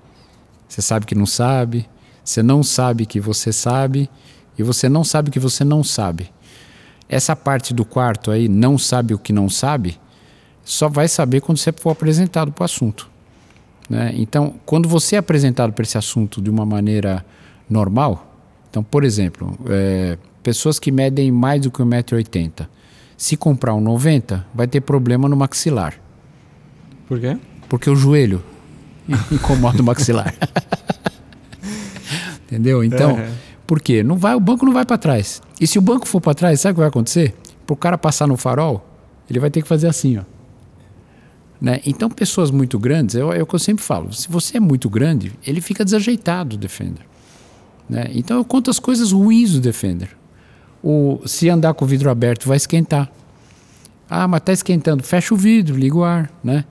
você sabe que não sabe, você não sabe que você sabe e você não sabe que você não sabe. Essa parte do quarto aí, não sabe o que não sabe, só vai saber quando você for apresentado para o assunto. Né? Então, quando você é apresentado para esse assunto de uma maneira normal, então, por exemplo, é, pessoas que medem mais do que 1,80m, se comprar um 90, vai ter problema no maxilar, Por quê? porque o joelho incomoda o maxilar. Entendeu? Então, É. por quê? Não vai, o banco não vai para trás. E se o banco for para trás, sabe o que vai acontecer? Para o cara passar no farol, ele vai ter que fazer assim, ó. Né? Então, pessoas muito grandes, é é o que eu sempre falo, se você é muito grande, ele fica desajeitado, o Defender. Né? Então, eu conto as coisas ruins do Defender. O, se andar com o vidro aberto, vai esquentar. Ah, mas está esquentando. Fecha o vidro, liga o ar. Né?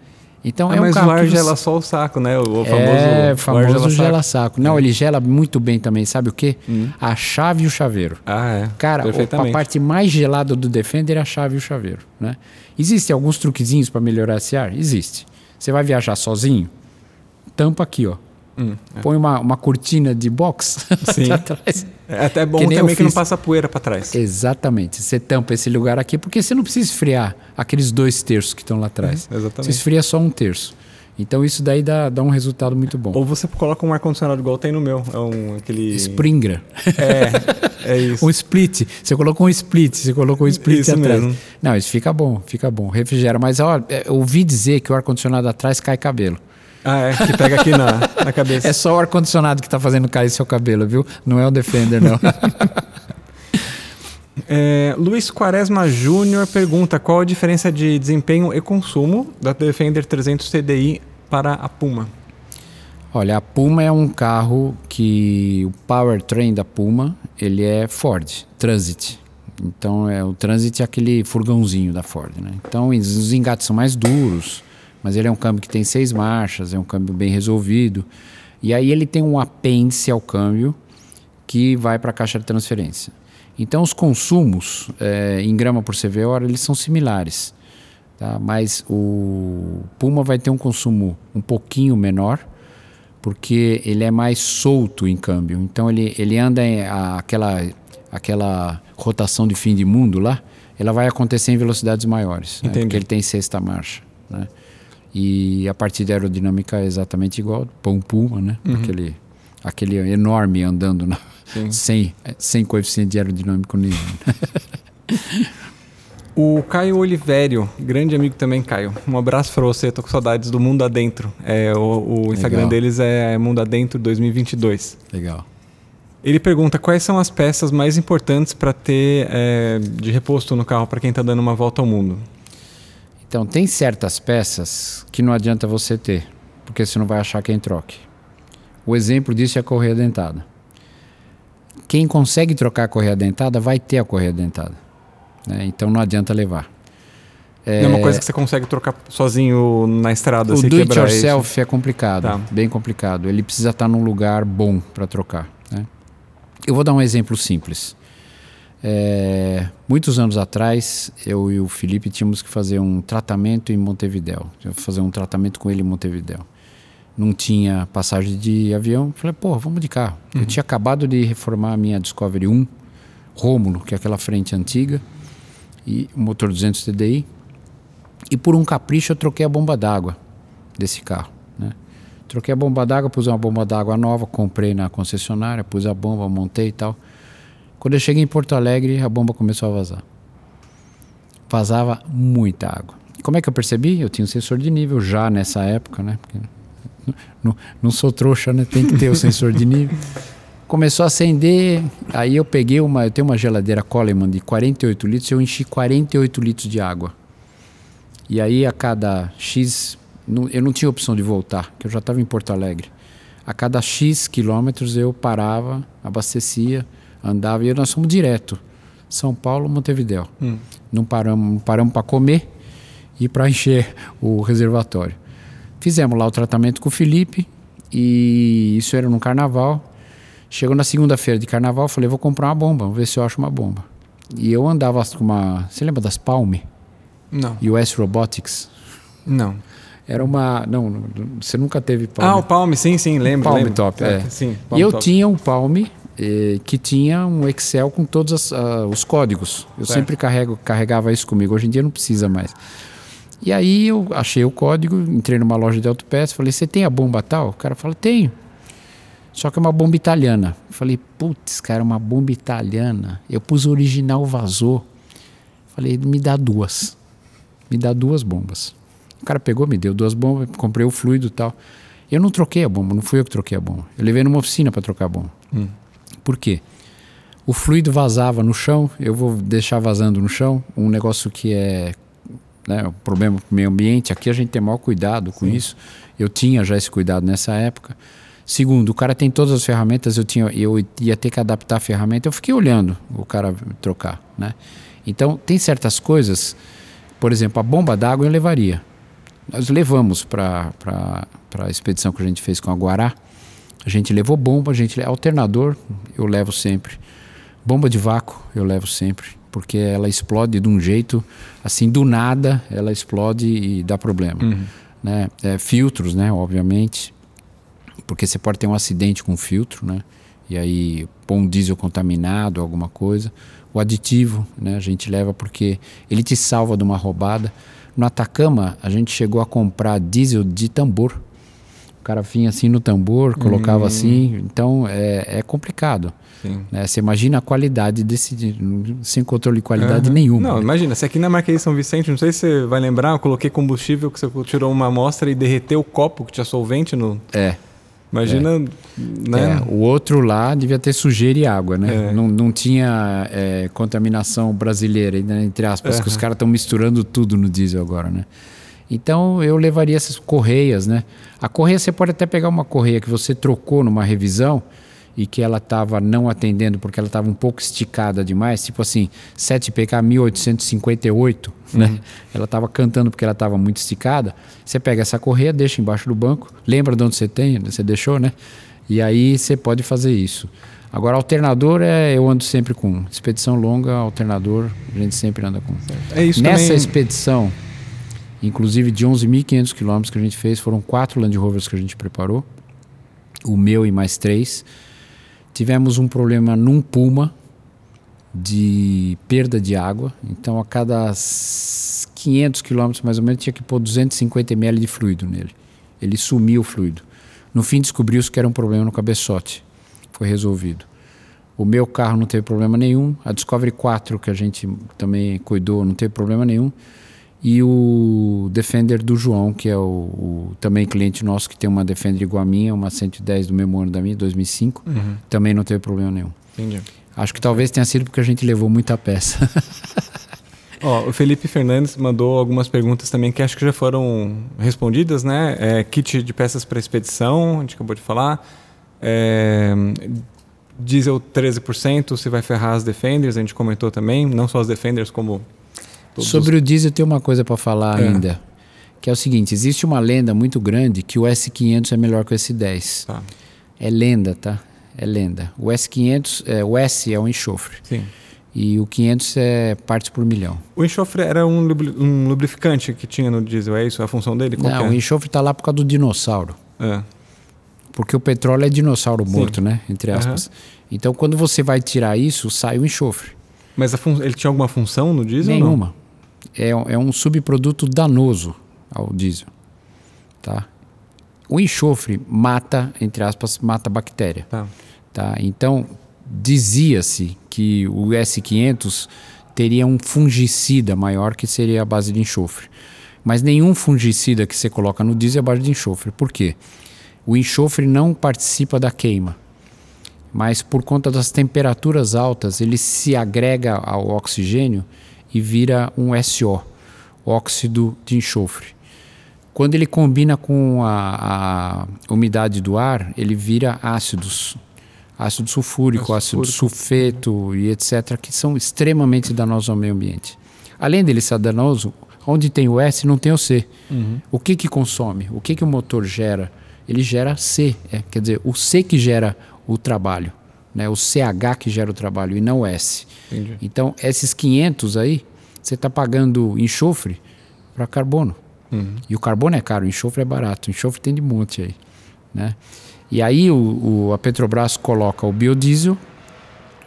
Então, Ah, é um mas carro o ar você- gela só o saco, né? O, famoso, é, o famoso ar gela saco. Não, ele gela muito bem também, sabe o quê? A chave e o chaveiro. Ah, é. Cara, a parte mais gelada do Defender é a chave e o chaveiro, né? Existem alguns truquezinhos para melhorar esse ar? Existe. Você vai viajar sozinho? Tampa aqui, ó. Põe uma, uma cortina de box Hum, atrás. É até bom Que também que não passa poeira para trás. Exatamente. Você tampa esse lugar aqui porque você não precisa esfriar aqueles dois terços que estão lá atrás. É, exatamente. Você esfria só um terço. Então isso daí dá, dá um resultado muito bom. Ou você coloca um ar-condicionado igual tem no meu. É um aquele. Springer. É, é isso. Um split. Você colocou um split, você colocou um split Isso atrás. mesmo. Não, isso fica bom, fica bom. Refrigera. Mas é, eu ouvi dizer que o ar-condicionado atrás cai cabelo. Ah, é. Que pega aqui na, na cabeça. É só o ar-condicionado que tá fazendo cair seu cabelo, viu? Não é o Defender, não. É, Luiz Quaresma Júnior pergunta qual a diferença de desempenho e consumo da Defender 300 TDI para a Puma. Olha, a Puma é um carro que o powertrain da Puma, ele é Ford, Transit. Então, é o Transit é aquele furgãozinho da Ford, né? Então, os engates são mais duros, mas ele é um câmbio que tem seis marchas, é um câmbio bem resolvido. E aí ele tem um apêndice ao câmbio que vai para a caixa de transferência. Então, os consumos eh, em grama por CV hora, eles são similares. Tá? Mas o Puma vai ter um consumo um pouquinho menor, porque ele é mais solto em câmbio. Então ele, ele anda em a- aquela, aquela rotação de fim de mundo lá, ela vai acontecer em velocidades maiores, né? Porque ele tem sexta marcha. Né? E a parte de aerodinâmica é exatamente igual, Pão Puma, né? Aquele, aquele enorme andando na, sem, sem coeficiente aerodinâmico nenhum. O Caio Olivério, grande amigo também, Caio. Um abraço pra você, tô com saudades do Mundo Adentro. É, o, o Instagram Legal. deles é Mundo Adentro 2022. Legal. Ele pergunta quais são as peças mais importantes para ter é, de reposto no carro para quem tá dando uma volta ao mundo. Então, tem certas peças que não adianta você ter, porque você não vai achar quem troque. O exemplo disso é a correia dentada. Quem consegue trocar a correia dentada vai ter a correia dentada. né? Então, não adianta levar. É... uma coisa que você consegue trocar sozinho na estrada, O do it quebrar isso. yourself é complicado, Tá. bem complicado. Ele precisa estar num lugar bom para trocar. né? Eu vou dar um exemplo simples. É, muitos anos atrás, eu e o Felipe tínhamos que fazer um tratamento em Montevidéu. Eu ia fazer um tratamento com ele em Montevidéu. Não tinha passagem de avião. Falei, pô, vamos de carro. Eu tinha acabado de reformar a minha Discovery 1, Rômulo, que é aquela frente antiga, e o motor 200 TDI. E por um capricho eu troquei a bomba d'água desse carro. Né? Troquei a bomba d'água, pus uma bomba d'água nova, comprei na concessionária, pus a bomba, montei e tal. Quando eu cheguei em Porto Alegre, a bomba começou a vazar. Vazava muita água. Como é que eu percebi? Eu tinha um sensor de nível já nessa época, né? Não, não, não sou trouxa, né? Tem que ter o sensor de nível. Começou a acender, aí eu peguei uma, eu tenho uma geladeira Coleman de 48 litros, eu enchi 48 litros de água. E aí a cada X, eu não tinha opção de voltar, que eu já estava em Porto Alegre. A cada X quilômetros eu parava, abastecia, andava e nós fomos direto. São Paulo, Montevideo. Hum. Não paramos, paramos para comer e para encher o reservatório. Fizemos lá o tratamento com o Felipe e isso era no carnaval. Chegou na segunda-feira de carnaval, falei, vou comprar uma bomba, vou ver se eu acho uma bomba. E eu andava com uma. Você lembra das Palme? Não. US Robotics? Não. Era uma. Não, você nunca teve Palme. Ah, o Palme, sim, sim, lembro. Palme lembro. Top, é. é. Sim, Palme e eu top. tinha um Palme eh, que tinha um Excel com todos as, uh, os códigos. Eu certo. sempre carrego, carregava isso comigo. Hoje em dia não precisa mais. E aí eu achei o código, entrei numa loja de autopeças, falei, você tem a bomba tal? O cara falou, tenho. Só que é uma bomba italiana. Eu falei, putz, cara, uma bomba italiana. Eu pus o original, vazou. Falei, me dá duas. Me dá duas bombas. O cara pegou, me deu duas bombas, comprei o fluido e tal. Eu não troquei a bomba, não fui eu que troquei a bomba. Eu levei numa oficina para trocar a bomba. Hum. Por quê? O fluido vazava no chão, eu vou deixar vazando no chão, um negócio que é né, um problema para o meio ambiente. Aqui a gente tem maior cuidado com Sim. isso. Eu tinha já esse cuidado nessa época. Segundo, o cara tem todas as ferramentas, eu, tinha, eu ia ter que adaptar a ferramenta. Eu fiquei olhando o cara trocar, né? Então, tem certas coisas, por exemplo, a bomba d'água eu levaria. Nós levamos para a expedição que a gente fez com a Guará. A gente levou bomba, a gente alternador eu levo sempre. Bomba de vácuo eu levo sempre, porque ela explode de um jeito assim do nada, ela explode e dá problema. Uhum. Né? É, filtros, né? Obviamente porque você pode ter um acidente com o filtro, né? E aí pôr um diesel contaminado, alguma coisa. O aditivo, né? A gente leva porque ele te salva de uma roubada. No Atacama, a gente chegou a comprar diesel de tambor. O cara vinha assim no tambor, colocava hum. assim. Então é, é complicado. Né? Você imagina a qualidade desse. sem controle de qualidade uhum. nenhuma. Não, né? imagina, se aqui na Marquês São Vicente, não sei se você vai lembrar, eu coloquei combustível que você tirou uma amostra e derreteu o copo que tinha solvente no. É. Imagina, é. né? É, o outro lá devia ter sujeira e água, né? É. Não, não tinha é, contaminação brasileira, entre aspas, que os caras estão misturando tudo no diesel agora, né? Então eu levaria essas correias, né? A correia você pode até pegar uma correia que você trocou numa revisão e que ela estava não atendendo porque ela estava um pouco esticada demais, tipo assim, 7PK 1858, uhum. né? Ela estava cantando porque ela estava muito esticada. Você pega essa correia, deixa embaixo do banco, lembra de onde você tem, você deixou, né? E aí você pode fazer isso. Agora, alternador é eu ando sempre com. Expedição longa, alternador, a gente sempre anda com. É isso Nessa também... expedição, inclusive de 11.500 quilômetros que a gente fez, foram quatro Land Rovers que a gente preparou. O meu e mais três. Tivemos um problema num Puma de perda de água. Então, a cada 500 quilômetros, mais ou menos, tinha que pôr 250 ml de fluido nele. Ele sumiu o fluido. No fim, descobriu-se que era um problema no cabeçote. Foi resolvido. O meu carro não teve problema nenhum. A Discovery 4, que a gente também cuidou, não teve problema nenhum e o Defender do João, que é o, o, também cliente nosso que tem uma Defender igual a minha, uma 110 do mesmo ano da minha, 2005, uhum. também não teve problema nenhum. Entendi. Acho que talvez tenha sido porque a gente levou muita peça. Ó, o Felipe Fernandes mandou algumas perguntas também que acho que já foram respondidas, né? É, kit de peças para expedição, a gente acabou de falar. É, diesel 13%, se vai ferrar as Defenders, a gente comentou também, não só as Defenders, como Todos Sobre os... o diesel, tem uma coisa para falar é. ainda. Que é o seguinte: existe uma lenda muito grande que o S500 é melhor que o S10. Tá. É lenda, tá? É lenda. O S500, é, o S é um enxofre. Sim. E o 500 é partes por milhão. O enxofre era um, um lubrificante que tinha no diesel, é isso? A função dele? Qual Não, é? o enxofre está lá por causa do dinossauro. É. Porque o petróleo é dinossauro morto, Sim. né? Entre aspas. Uhum. Então, quando você vai tirar isso, sai o enxofre. Mas ele tinha alguma função no diesel? Nenhuma é, é um subproduto danoso ao diesel. Tá? O enxofre mata, entre aspas, mata bactéria. Tá. Tá? Então, dizia-se que o S500 teria um fungicida maior que seria a base de enxofre. Mas nenhum fungicida que você coloca no diesel é a base de enxofre. Por quê? O enxofre não participa da queima, mas por conta das temperaturas altas, ele se agrega ao oxigênio e vira um SO. óxido de enxofre. Quando ele combina com a, a umidade do ar, ele vira ácidos. Ácido sulfúrico, ácido, ácido sulfeto e etc., que são extremamente danosos ao meio ambiente. Além dele ser danoso, onde tem o S não tem o C. Uhum. O que que consome? O que que o motor gera? Ele gera C, é, quer dizer, o C que gera o trabalho, né? o CH que gera o trabalho e não o S. Entendi. Então, esses 500 aí, você está pagando enxofre para carbono. Uhum. E o carbono é caro, o enxofre é barato. O enxofre tem de monte aí. Né? E aí o, o, a Petrobras coloca o biodiesel,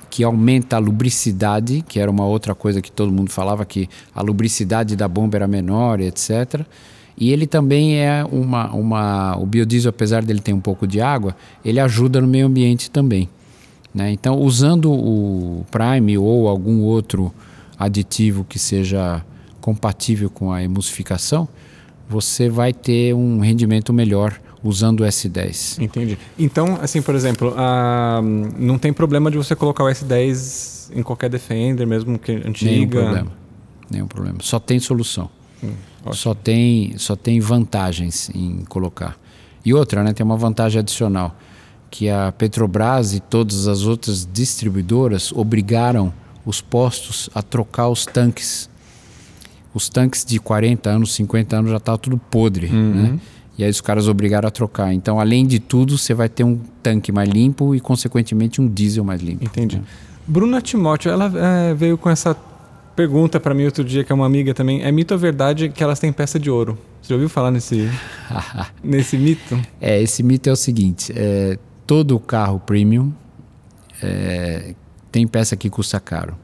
que aumenta a lubricidade, que era uma outra coisa que todo mundo falava, que a lubricidade da bomba era menor, etc. E ele também é uma, uma. O biodiesel, apesar dele ter um pouco de água, ele ajuda no meio ambiente também. Né? Então, usando o Prime ou algum outro aditivo que seja compatível com a emulsificação, você vai ter um rendimento melhor usando o S10. Entendi. Então, assim, por exemplo, uh, não tem problema de você colocar o S10 em qualquer Defender, mesmo que antiga? Nenhum problema. Nenhum problema. Só tem solução. Hum, só, tem, só tem vantagens em colocar. E outra, né, tem uma vantagem adicional, que a Petrobras e todas as outras distribuidoras obrigaram os postos a trocar os tanques os tanques de 40 anos, 50 anos já estavam tudo podre, uhum. né? E aí os caras obrigaram a trocar. Então, além de tudo, você vai ter um tanque mais limpo e, consequentemente, um diesel mais limpo. Entendi. Né? Bruna Timóteo, ela é, veio com essa pergunta para mim outro dia, que é uma amiga também. É mito ou verdade que elas têm peça de ouro? Você já ouviu falar nesse, nesse mito? É, esse mito é o seguinte: é, todo carro premium é, tem peça que custa caro.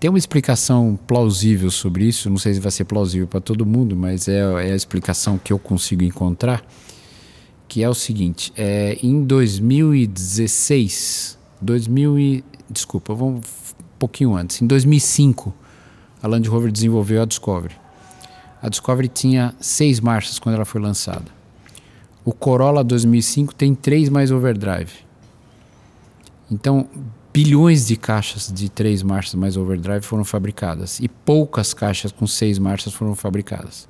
Tem uma explicação plausível sobre isso, não sei se vai ser plausível para todo mundo, mas é, é, a explicação que eu consigo encontrar, que é o seguinte, é, em 2016, 2000 e, desculpa, vamos um pouquinho antes, em 2005, a Land Rover desenvolveu a Discovery. A Discovery tinha seis marchas quando ela foi lançada. O Corolla 2005 tem três mais overdrive. Então, bilhões de caixas de três marchas mais overdrive foram fabricadas e poucas caixas com seis marchas foram fabricadas.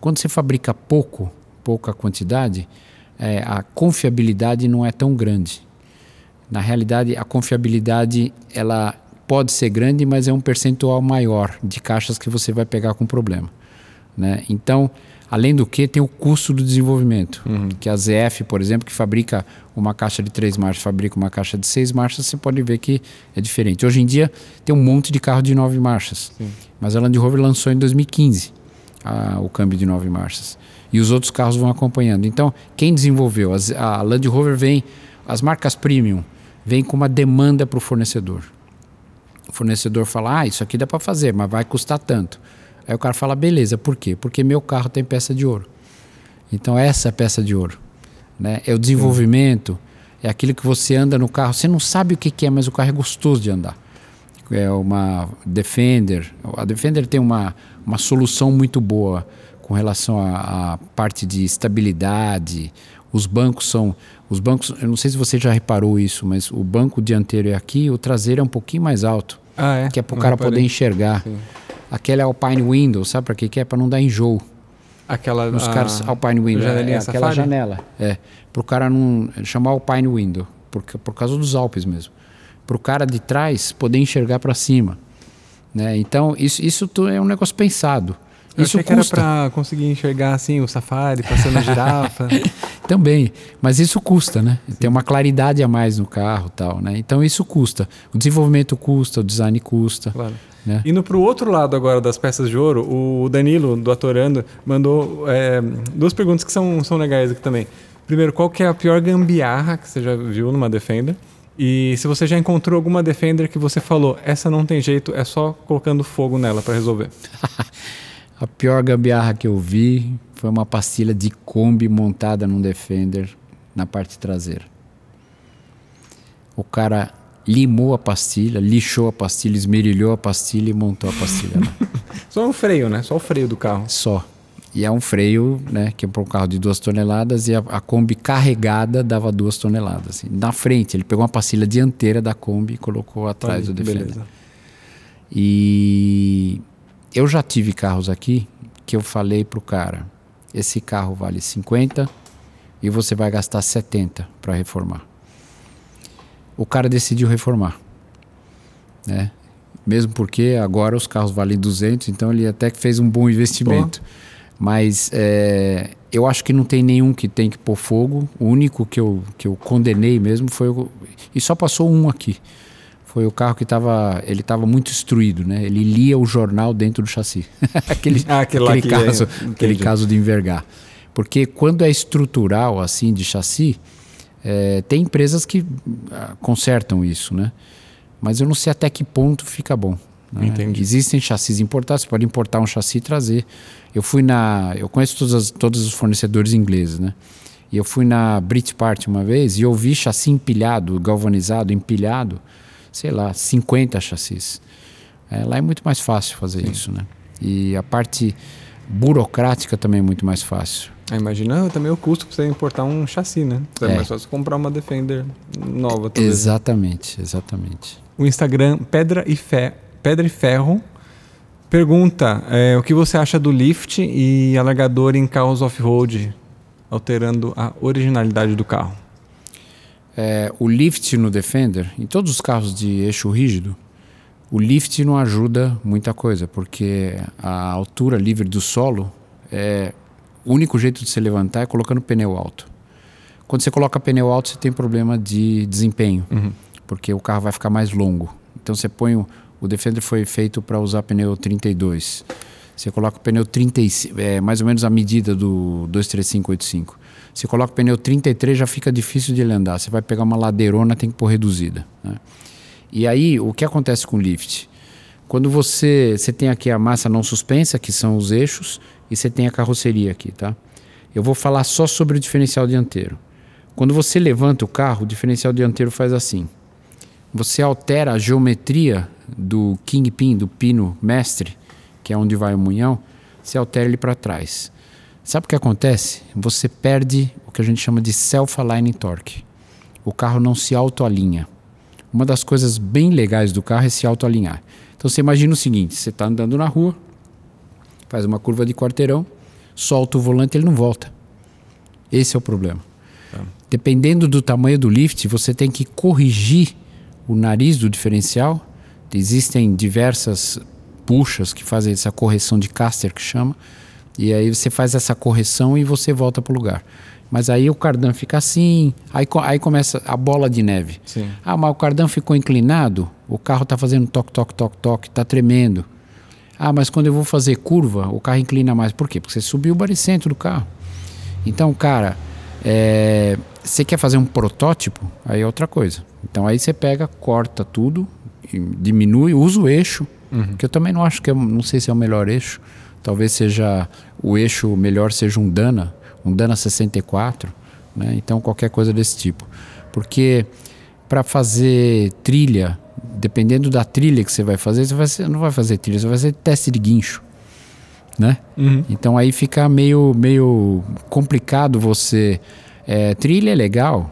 Quando você fabrica pouco, pouca quantidade, é, a confiabilidade não é tão grande. Na realidade, a confiabilidade ela pode ser grande, mas é um percentual maior de caixas que você vai pegar com problema. Né? Então, Além do que, tem o custo do desenvolvimento. Uhum. Que a ZF, por exemplo, que fabrica uma caixa de três marchas, fabrica uma caixa de seis marchas, você pode ver que é diferente. Hoje em dia, tem um monte de carro de nove marchas. Sim. Mas a Land Rover lançou em 2015 a, o câmbio de nove marchas. E os outros carros vão acompanhando. Então, quem desenvolveu? As, a Land Rover vem, as marcas premium, vem com uma demanda para o fornecedor. O fornecedor fala: ah, isso aqui dá para fazer, mas vai custar tanto. Aí o cara fala, beleza, por quê? Porque meu carro tem peça de ouro. Então essa é a peça de ouro. Né? É o desenvolvimento, é aquilo que você anda no carro, você não sabe o que, que é, mas o carro é gostoso de andar. É uma Defender. A Defender tem uma, uma solução muito boa com relação à, parte de estabilidade. Os bancos são. Os bancos, eu não sei se você já reparou isso, mas o banco dianteiro é aqui, o traseiro é um pouquinho mais alto. Ah, é? Que é para o cara poder enxergar. Sim. Aquela é Alpine Window, sabe para que, que é? Para não dar enjoo. Aquela Nos caras Alpine Window, é, aquela janela. É, para o cara não chamar Alpine Window, por, por causa dos Alpes mesmo. Para o cara de trás poder enxergar para cima. Né? Então, isso, isso é um negócio pensado. Eu isso achei custa. que era para conseguir enxergar assim o safari, passando a girafa. Também, mas isso custa, né? Tem uma claridade a mais no carro, tal, né? Então isso custa. O desenvolvimento custa, o design custa. Claro. Né? Indo para o outro lado agora das peças de ouro, o Danilo, do Atorando, mandou é, duas perguntas que são, são legais aqui também. Primeiro, qual que é a pior gambiarra que você já viu numa Defender? E se você já encontrou alguma Defender que você falou, essa não tem jeito, é só colocando fogo nela para resolver. a pior gambiarra que eu vi foi uma pastilha de Kombi montada num Defender na parte traseira. O cara limou a pastilha, lixou a pastilha, esmerilhou a pastilha e montou a pastilha. Só um freio, né? Só o freio do carro. Só. E é um freio, né, que é para um carro de duas toneladas e a, a, Kombi carregada dava duas toneladas. Assim. Na frente, ele pegou uma pastilha dianteira da Kombi e colocou atrás do Defender. Beleza. E, eu já tive carros aqui que eu falei pro cara, esse carro vale 50 e você vai gastar 70 para reformar. O cara decidiu reformar, né? Mesmo porque agora os carros valem 200, então ele até que fez um bom investimento. Pô. Mas é, eu acho que não tem nenhum que tem que pôr fogo. O único que eu, que eu condenei mesmo foi o, e só passou um aqui. Foi o carro que estava ele estava muito instruído, né? Ele lia o jornal dentro do chassi. aquele ah, aquele, aquele caso, é, aquele caso de envergar. Porque quando é estrutural assim de chassi, é, tem empresas que ah, consertam isso, né? Mas eu não sei até que ponto fica bom. Né? Existem chassis importados, você pode importar um chassi e trazer. Eu fui na. Eu conheço todos, as, todos os fornecedores ingleses, né? E eu fui na Brit Part uma vez e eu vi chassi empilhado, galvanizado, empilhado, sei lá, 50 chassis. É, lá é muito mais fácil fazer Sim. isso, né? E a parte burocrática também é muito mais fácil. Ah, imagina também o custo para você importar um chassi, né? É, é mais fácil comprar uma Defender nova. Talvez. Exatamente, exatamente. O Instagram Pedra e Fé Pedra e Ferro pergunta é, o que você acha do lift e alargador em carros off-road, alterando a originalidade do carro. É, o lift no Defender, em todos os carros de eixo rígido, o lift não ajuda muita coisa, porque a altura livre do solo é o único jeito de se levantar é colocando pneu alto. Quando você coloca pneu alto, você tem problema de desempenho, uhum. porque o carro vai ficar mais longo. Então você põe o, o Defender foi feito para usar pneu 32. Você coloca o pneu 35, é mais ou menos a medida do 23585. Você coloca o pneu 33, já fica difícil de ele andar. Você vai pegar uma ladeirona, tem que pôr reduzida. Né? E aí, o que acontece com o lift? Quando você, você tem aqui a massa não suspensa, que são os eixos, e você tem a carroceria aqui, tá? Eu vou falar só sobre o diferencial dianteiro. Quando você levanta o carro, o diferencial dianteiro faz assim. Você altera a geometria do kingpin, do pino mestre, que é onde vai o munhão, você altera ele para trás. Sabe o que acontece? Você perde o que a gente chama de self-aligning torque. O carro não se autoalinha. Uma das coisas bem legais do carro é se autoalinhar. Então você imagina o seguinte: você está andando na rua, faz uma curva de quarteirão, solta o volante e ele não volta. Esse é o problema. Tá. Dependendo do tamanho do lift, você tem que corrigir o nariz do diferencial Existem diversas puxas que fazem essa correção de caster que chama. E aí você faz essa correção e você volta para o lugar. Mas aí o cardan fica assim, aí, aí começa a bola de neve. Sim. Ah, mas o cardan ficou inclinado, o carro está fazendo toque, toque, toque, toque, está tremendo. Ah, mas quando eu vou fazer curva, o carro inclina mais. Por quê? Porque você subiu o baricentro do carro. Então, cara, é, você quer fazer um protótipo, aí é outra coisa. Então aí você pega, corta tudo, diminui, usa o eixo, uhum. que eu também não acho que é, não sei se é o melhor eixo. Talvez seja o eixo melhor seja um Dana, um Dana 64, né? Então qualquer coisa desse tipo. Porque para fazer trilha, dependendo da trilha que você vai fazer, você, vai ser, não vai fazer trilha, você vai fazer teste de guincho. Né? Uhum. Então aí fica meio, meio complicado você. É, trilha é legal,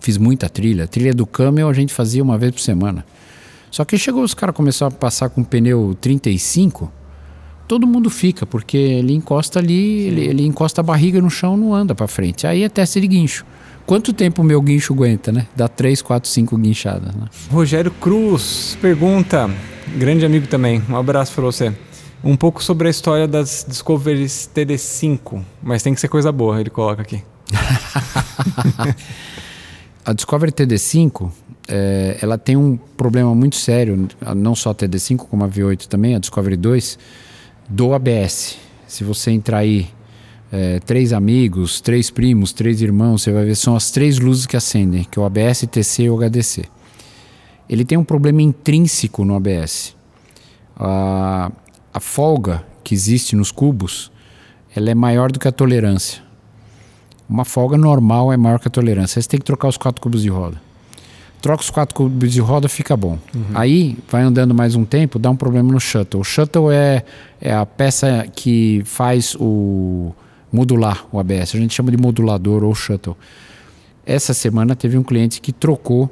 fiz muita trilha. Trilha do Camel a gente fazia uma vez por semana. Só que chegou os caras começaram a passar com pneu 35, todo mundo fica, porque ele encosta ali, ele, ele, encosta a barriga no chão não anda para frente. Aí é teste de guincho. Quanto tempo o meu guincho aguenta, né? Dá 3, 4, 5 guinchadas. Né? Rogério Cruz pergunta, grande amigo também, um abraço para você. Um pouco sobre a história das Discoveries TD5, mas tem que ser coisa boa, ele coloca aqui. a Discovery TD5 é, ela tem um problema muito sério, não só a TD5 como a V8 também, a Discovery 2, do ABS. Se você entrar aí é, três amigos, três primos, três irmãos, você vai ver são as três luzes que acendem, que é o ABS, TC e o HDC. Ele tem um problema intrínseco no ABS. A, a folga que existe nos cubos, ela é maior do que a tolerância. Uma folga normal é maior que a tolerância. Você tem que trocar os quatro cubos de roda troca os quatro cubos de roda, fica bom. Uhum. Aí vai andando mais um tempo, dá um problema no shuttle. O shuttle é, é a peça que faz o modular o ABS. A gente chama de modulador ou shuttle. Essa semana teve um cliente que trocou,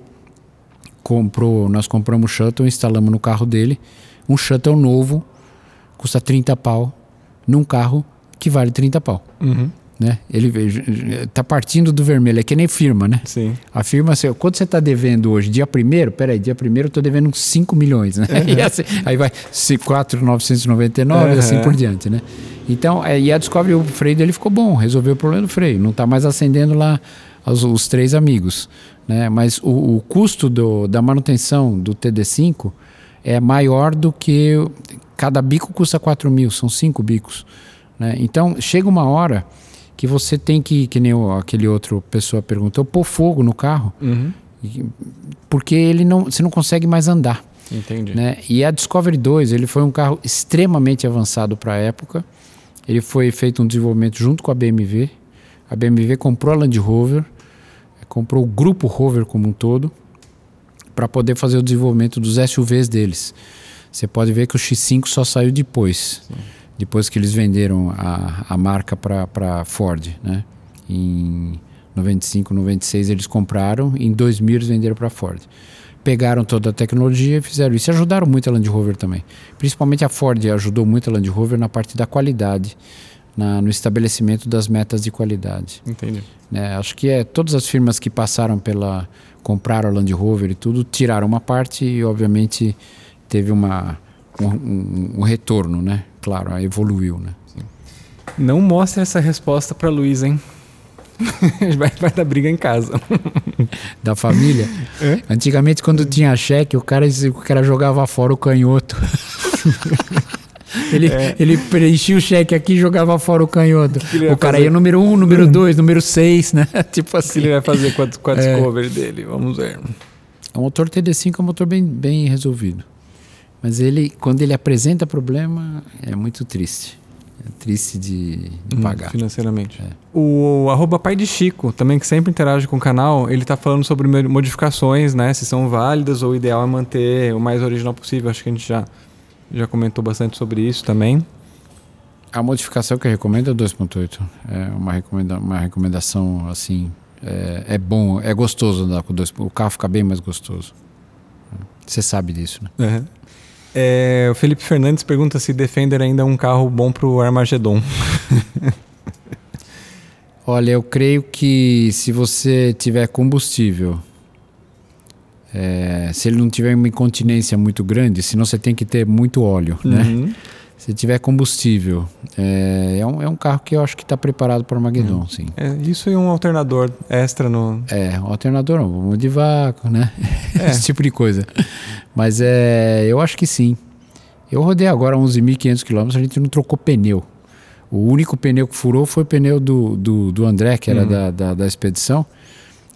comprou, nós compramos o shuttle, instalamos no carro dele, um shuttle novo custa 30 pau num carro que vale 30 pau. Uhum. Né? Ele está partindo do vermelho, é que nem firma, né? Sim. A firma, assim, quanto você está devendo hoje? Dia primeiro? Peraí, dia primeiro eu estou devendo uns 5 milhões, né? Uhum. Assim, aí vai 4,999 uhum. e assim por diante, né? Então, é, e a Discovery, o freio dele ficou bom, resolveu o problema do freio. Não está mais acendendo lá os, os, três amigos, né? Mas o, o custo do, da manutenção do TD5 é maior do que... Cada bico custa 4 mil, são cinco bicos. Né? Então, chega uma hora que você tem que, que nem aquele outro pessoa perguntou, pôr fogo no carro, uhum. porque ele não, você não consegue mais andar. Entendi. Né? E a Discovery 2, ele foi um carro extremamente avançado para a época. Ele foi feito um desenvolvimento junto com a BMW. A BMW comprou a Land Rover, comprou o grupo Rover como um todo, para poder fazer o desenvolvimento dos SUVs deles. Você pode ver que o X5 só saiu depois. Sim depois que eles venderam a, a marca para Ford, né? Em 95, 96 eles compraram, em 2000 eles venderam para Ford. Pegaram toda a tecnologia e fizeram isso. E ajudaram muito a Land Rover também. Principalmente a Ford ajudou muito a Land Rover na parte da qualidade, na, no estabelecimento das metas de qualidade. Entendi. Né? Acho que é todas as firmas que passaram pela compraram a Land Rover e tudo tiraram uma parte e obviamente teve uma um, um, um retorno, né? Claro, evoluiu, né? Sim. Não mostre essa resposta para Luiz, hein? vai, vai dar briga em casa. da família? É? Antigamente, quando tinha cheque, o cara, o cara jogava fora o canhoto. Ele, é. ele preenchia o cheque aqui e jogava fora o canhoto. O cara fazer? ia número 1, um, número 2, número 6, né? tipo assim. O que ele vai fazer com a, com a é. Dele? Vamos ver. O motor TD5 é um motor bem, bem resolvido. Mas ele, quando ele apresenta problema, é muito triste. É triste de, de hum, pagar. Financeiramente. É. O arroba pai de Chico, também que sempre interage com o canal, ele está falando sobre modificações, né? Se são válidas ou o ideal é manter o mais original possível. Acho que a gente já, já comentou bastante sobre isso também. A modificação que eu recomendo é 2.8. É uma, recomenda uma recomendação assim. É, é, bom, é gostoso andar com 2. O carro fica bem mais gostoso. Você sabe disso, né? Uhum. É, o Felipe Fernandes pergunta se Defender ainda é um carro bom para o Armagedon. Olha, eu creio que se você tiver combustível, é, se ele não tiver uma incontinência muito grande, senão você tem que ter muito óleo, né? uhum. né? Se tiver combustível, é, é, um, é um carro que eu acho que está preparado para o Armagedon, sim. É, isso e um alternador extra no... É, um alternador, um de vácuo, né? É. Esse tipo de coisa. Mas é, eu acho que sim. Eu rodei agora 11.500 km, a gente não trocou pneu. O único pneu que furou foi o pneu do, do, do André, que era uhum. da, da, da expedição.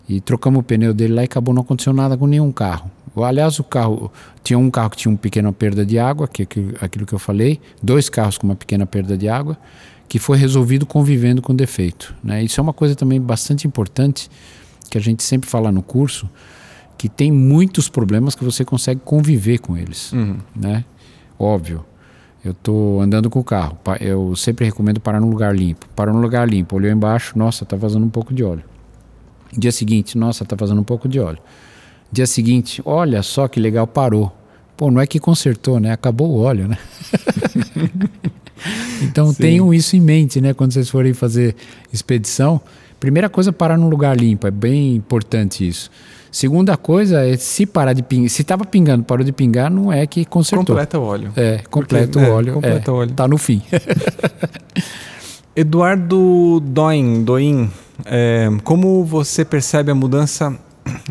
E trocamos o pneu dele lá e acabou não acontecendo nada com nenhum carro. Aliás, o carro tinha um carro que tinha uma pequena perda de água, que é aquilo que eu falei, dois carros com uma pequena perda de água, que foi resolvido convivendo com defeito. Né? Isso é uma coisa também bastante importante que a gente sempre fala no curso, que tem muitos problemas que você consegue conviver com eles, uhum. né? Óbvio. Eu estou andando com o carro, eu sempre recomendo parar num lugar limpo. Parou num lugar limpo, olhou embaixo, nossa, tá vazando um pouco de óleo. Dia seguinte, nossa, tá vazando um pouco de óleo. Dia seguinte, olha só que legal, parou. Pô, não é que consertou, né? Acabou o óleo, né? então Sim. tenham isso em mente, né? Quando vocês forem fazer expedição. Primeira coisa, parar num lugar limpo. É bem importante isso. Segunda coisa é se parar de pingar. Se estava pingando, parou de pingar, não é que consertou. Completa o óleo. É, completa Porque, o óleo. É, completa é, o óleo. Tá no fim. Eduardo Doin, Doin é, como você percebe a mudança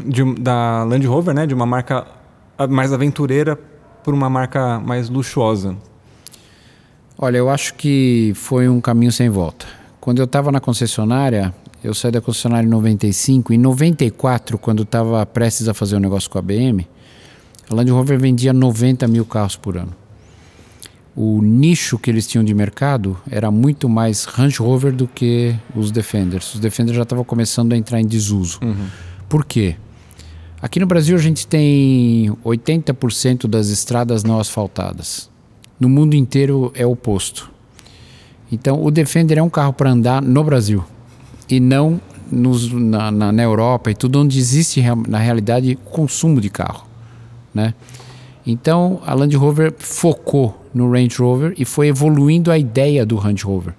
de, da Land Rover, né, de uma marca mais aventureira para uma marca mais luxuosa? Olha, eu acho que foi um caminho sem volta. Quando eu estava na concessionária, eu saí da concessionária em 95. Em 94, quando estava prestes a fazer um negócio com a BM, a Land Rover vendia 90 mil carros por ano o nicho que eles tinham de mercado era muito mais Range Rover do que os Defenders. Os Defenders já estavam começando a entrar em desuso. Uhum. Por quê? Aqui no Brasil a gente tem 80% das estradas não asfaltadas. No mundo inteiro é o oposto. Então o Defender é um carro para andar no Brasil e não nos, na, na, na, Europa e tudo onde existe na realidade consumo de carro, né? Então a Land Rover focou no Range Rover e foi evoluindo a ideia do Range Rover.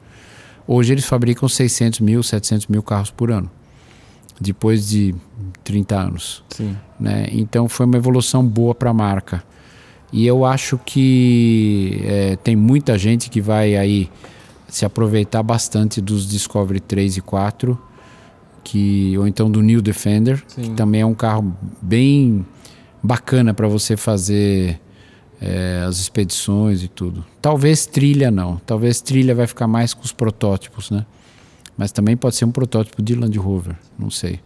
Hoje eles fabricam 600 mil, 700 mil carros por ano, depois de 30 anos. Sim. Né? Então foi uma evolução boa para a marca. E eu acho que é, tem muita gente que vai aí se aproveitar bastante dos Discovery 3 e 4, que, ou então do New Defender, Sim. que também é um carro bem bacana para você fazer é, as expedições e tudo. Talvez trilha não, talvez trilha vai ficar mais com os protótipos, né? Mas também pode ser um protótipo de Land Rover, não sei.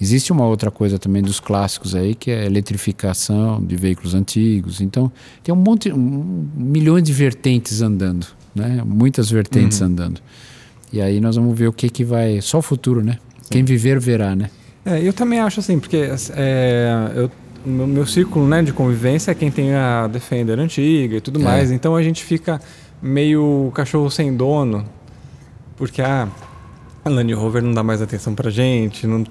Existe uma outra coisa também dos clássicos aí, que é a eletrificação de veículos antigos. Então, tem um monte, um, milhões de vertentes andando, né? Muitas vertentes uhum. andando. E aí nós vamos ver o que que vai... Só o futuro, né? Sim. Quem viver, verá, né? É, eu também acho assim, porque é, eu, meu, meu círculo né, de convivência é quem tem a Defender antiga e tudo é. mais. Então, a gente fica meio cachorro sem dono, porque ah, a Land Rover não dá mais atenção pra gente, não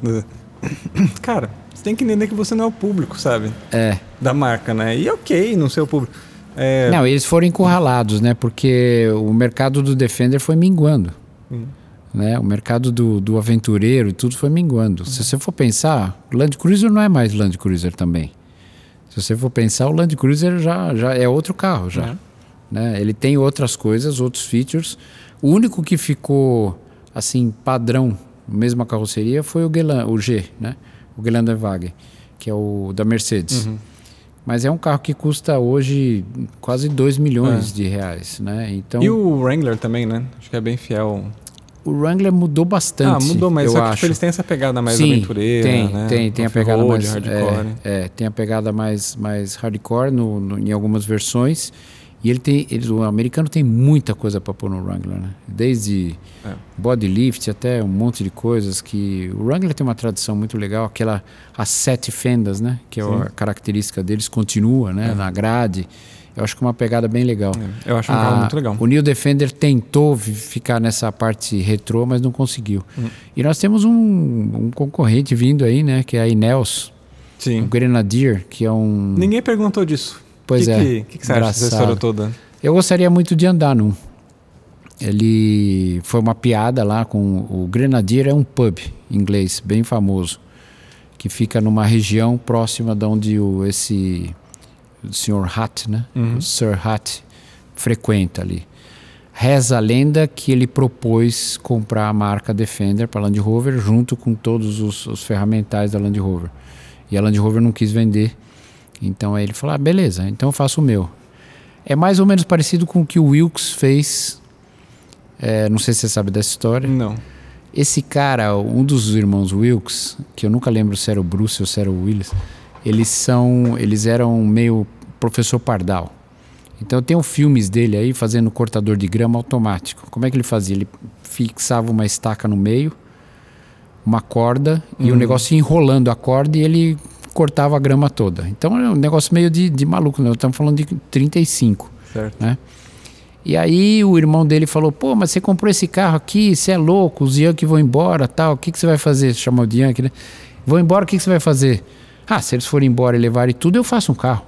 Cara, você tem que entender que você não é o público, sabe? É. Da marca, né? E ok não ser o público. É... Não, eles foram encurralados, né? Porque o mercado do Defender foi minguando. Hum. Né? O mercado do, do aventureiro e tudo foi minguando. Hum. Se você for pensar, o Land Cruiser não é mais Land Cruiser também. Se você for pensar, o Land Cruiser já, já é outro carro já. É. Né? Ele tem outras coisas, outros features. O único que ficou assim padrão mesma carroceria foi o, Gelan, o G, né? O Gelandenwagen, que é o da Mercedes. Uhum. Mas é um carro que custa hoje quase 2 milhões é. de reais, né? Então, e o Wrangler também, né? Acho que é bem fiel. O Wrangler mudou bastante. Ah, mudou, mas eu só que eles têm essa pegada mais Sim, aventureira, tem, né? Tem, tem a pegada mais hardcore. É, é, tem a pegada mais, mais hardcore no, no, em algumas versões. E ele tem, ele, o americano tem muita coisa para pôr no Wrangler, né? Desde é. body lift até um monte de coisas que o Wrangler tem uma tradição muito legal, aquela as sete fendas, né? Que é a característica deles continua, né? É. Na grade. Eu acho que é uma pegada bem legal. É. Eu acho um carro muito legal. O New Defender tentou ficar nessa parte retrô, mas não conseguiu. Hum. E nós temos um, um, concorrente vindo aí, né? Que é a Ineos. Sim. O Grenadier, que é um. Ninguém perguntou disso. Pois que é. O que, que, que, você acha dessa história toda? Eu gostaria muito de andar num. Ele foi uma piada lá com o Grenadier é um pub inglês bem famoso que fica numa região próxima de onde o, esse o Sr. Hutt, né? Uhum. O Sir Hutt frequenta ali. Reza a lenda que ele propôs comprar a marca Defender para Land Rover junto com todos os, os ferramentais da Land Rover. E a Land Rover não quis vender então aí ele falou: ah, beleza, então eu faço o meu. É mais ou menos parecido com o que o Wilkes fez. É, não sei se você sabe dessa história. Não. Esse cara, um dos irmãos Wilkes, que eu nunca lembro se era o Bruce ou se era o Willis, eles são, eles eram meio professor Pardal. Então tem filmes dele aí fazendo cortador de grama automático. Como é que ele fazia? Ele fixava uma estaca no meio, uma corda e o uhum. negócio enrolando a corda e ele cortava a grama toda. Então é um negócio meio de, de maluco, né? Estamos falando de 35. Certo. Né? E aí o irmão dele falou: pô, mas você comprou esse carro aqui, você é louco, os Yankee vão embora tal. O que, que você vai fazer? Chamou de Yankee, né? Vão embora, o que, que você vai fazer? Ah, se eles forem embora e levarem tudo, eu faço um carro.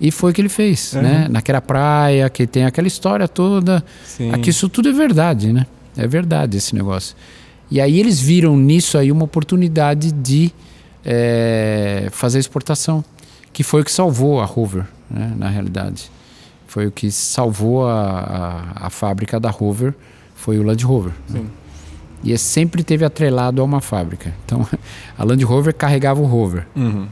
E foi o que ele fez, uhum. né? Naquela praia, que tem aquela história toda. Sim. Aqui isso tudo é verdade, né? É verdade esse negócio. E aí eles viram nisso aí uma oportunidade de é, fazer exportação, que foi o que salvou a Hoover, né, na realidade. Foi o que salvou a, a, a fábrica da Hoover, foi o Land Rover. Né? E é sempre teve atrelado a uma fábrica. Então, a Land Rover carregava o Rover. Uhum.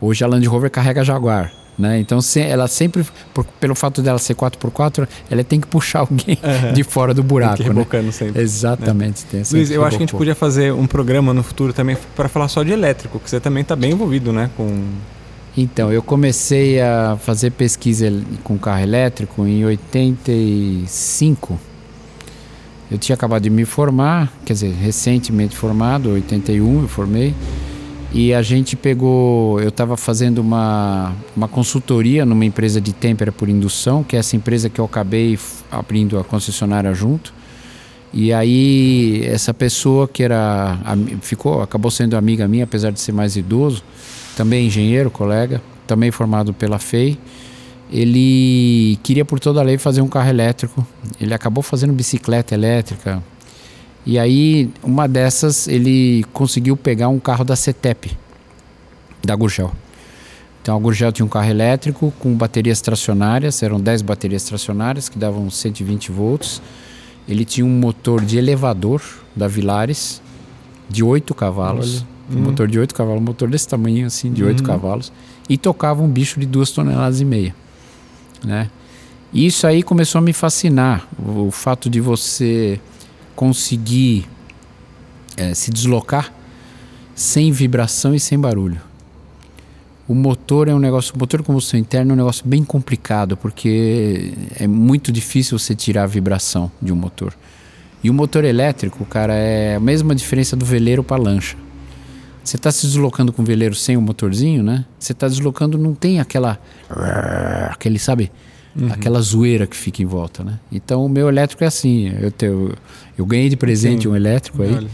Hoje a Land Rover carrega a Jaguar. Né? Então, se, ela sempre, por, pelo fato dela ser 4x4, ela tem que puxar alguém uhum. de fora do buraco. Tem que rebocando né? sempre. Exatamente. Né? Luiz, eu acho que a gente podia fazer um programa no futuro também para falar só de elétrico, que você também está bem envolvido né? com. Então, eu comecei a fazer pesquisa com carro elétrico em 85. Eu tinha acabado de me formar, quer dizer, recentemente formado, 81 eu formei. E a gente pegou, eu estava fazendo uma, uma consultoria numa empresa de têmpera por indução, que é essa empresa que eu acabei abrindo a concessionária junto. E aí essa pessoa que era ficou, acabou sendo amiga minha, apesar de ser mais idoso, também engenheiro, colega. também formado pela FEI. Ele queria por toda a lei fazer um carro elétrico. Ele acabou fazendo bicicleta elétrica. E aí, uma dessas, ele conseguiu pegar um carro da CETEP, da Gurgel. Então a Gurgel tinha um carro elétrico com baterias tracionárias, eram 10 baterias tracionárias que davam 120 volts. Ele tinha um motor de elevador da Vilares de 8 cavalos. Um hum. motor de 8 cavalos, um motor desse tamanho assim, de 8 hum. cavalos. E tocava um bicho de 2 toneladas e meia. Né? E isso aí começou a me fascinar. O fato de você conseguir é, se deslocar sem vibração e sem barulho. O motor é um negócio, o motor de combustão interna é um negócio bem complicado, porque é muito difícil você tirar a vibração de um motor. E o motor elétrico, cara, é a mesma diferença do veleiro para lancha. Você está se deslocando com o veleiro sem o motorzinho, né? Você está deslocando, não tem aquela. aquele, sabe? Uhum. Aquela zoeira que fica em volta, né? Então o meu elétrico é assim. Eu, eu, eu ganhei de presente Sim. um elétrico aí.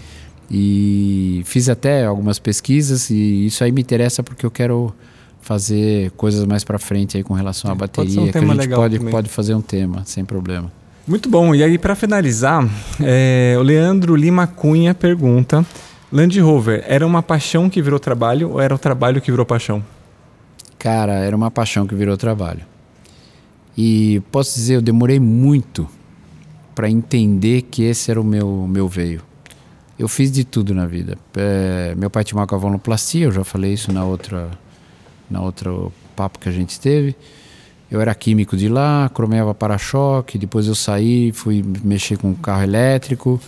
E fiz até algumas pesquisas e isso aí me interessa porque eu quero fazer coisas mais para frente aí com relação à bateria, um que a gente pode, pode fazer um tema, sem problema. Muito bom. E aí, para finalizar, é, o Leandro Lima Cunha pergunta: Land Rover era uma paixão que virou trabalho ou era o trabalho que virou paixão? Cara, era uma paixão que virou trabalho. E posso dizer, eu demorei muito para entender que esse era o meu, meu veio. Eu fiz de tudo na vida. É, meu pai tinha uma cavaloplastia, eu já falei isso na outra, na outra papo que a gente teve. Eu era químico de lá, cromeava para-choque, depois eu saí, fui mexer com carro elétrico,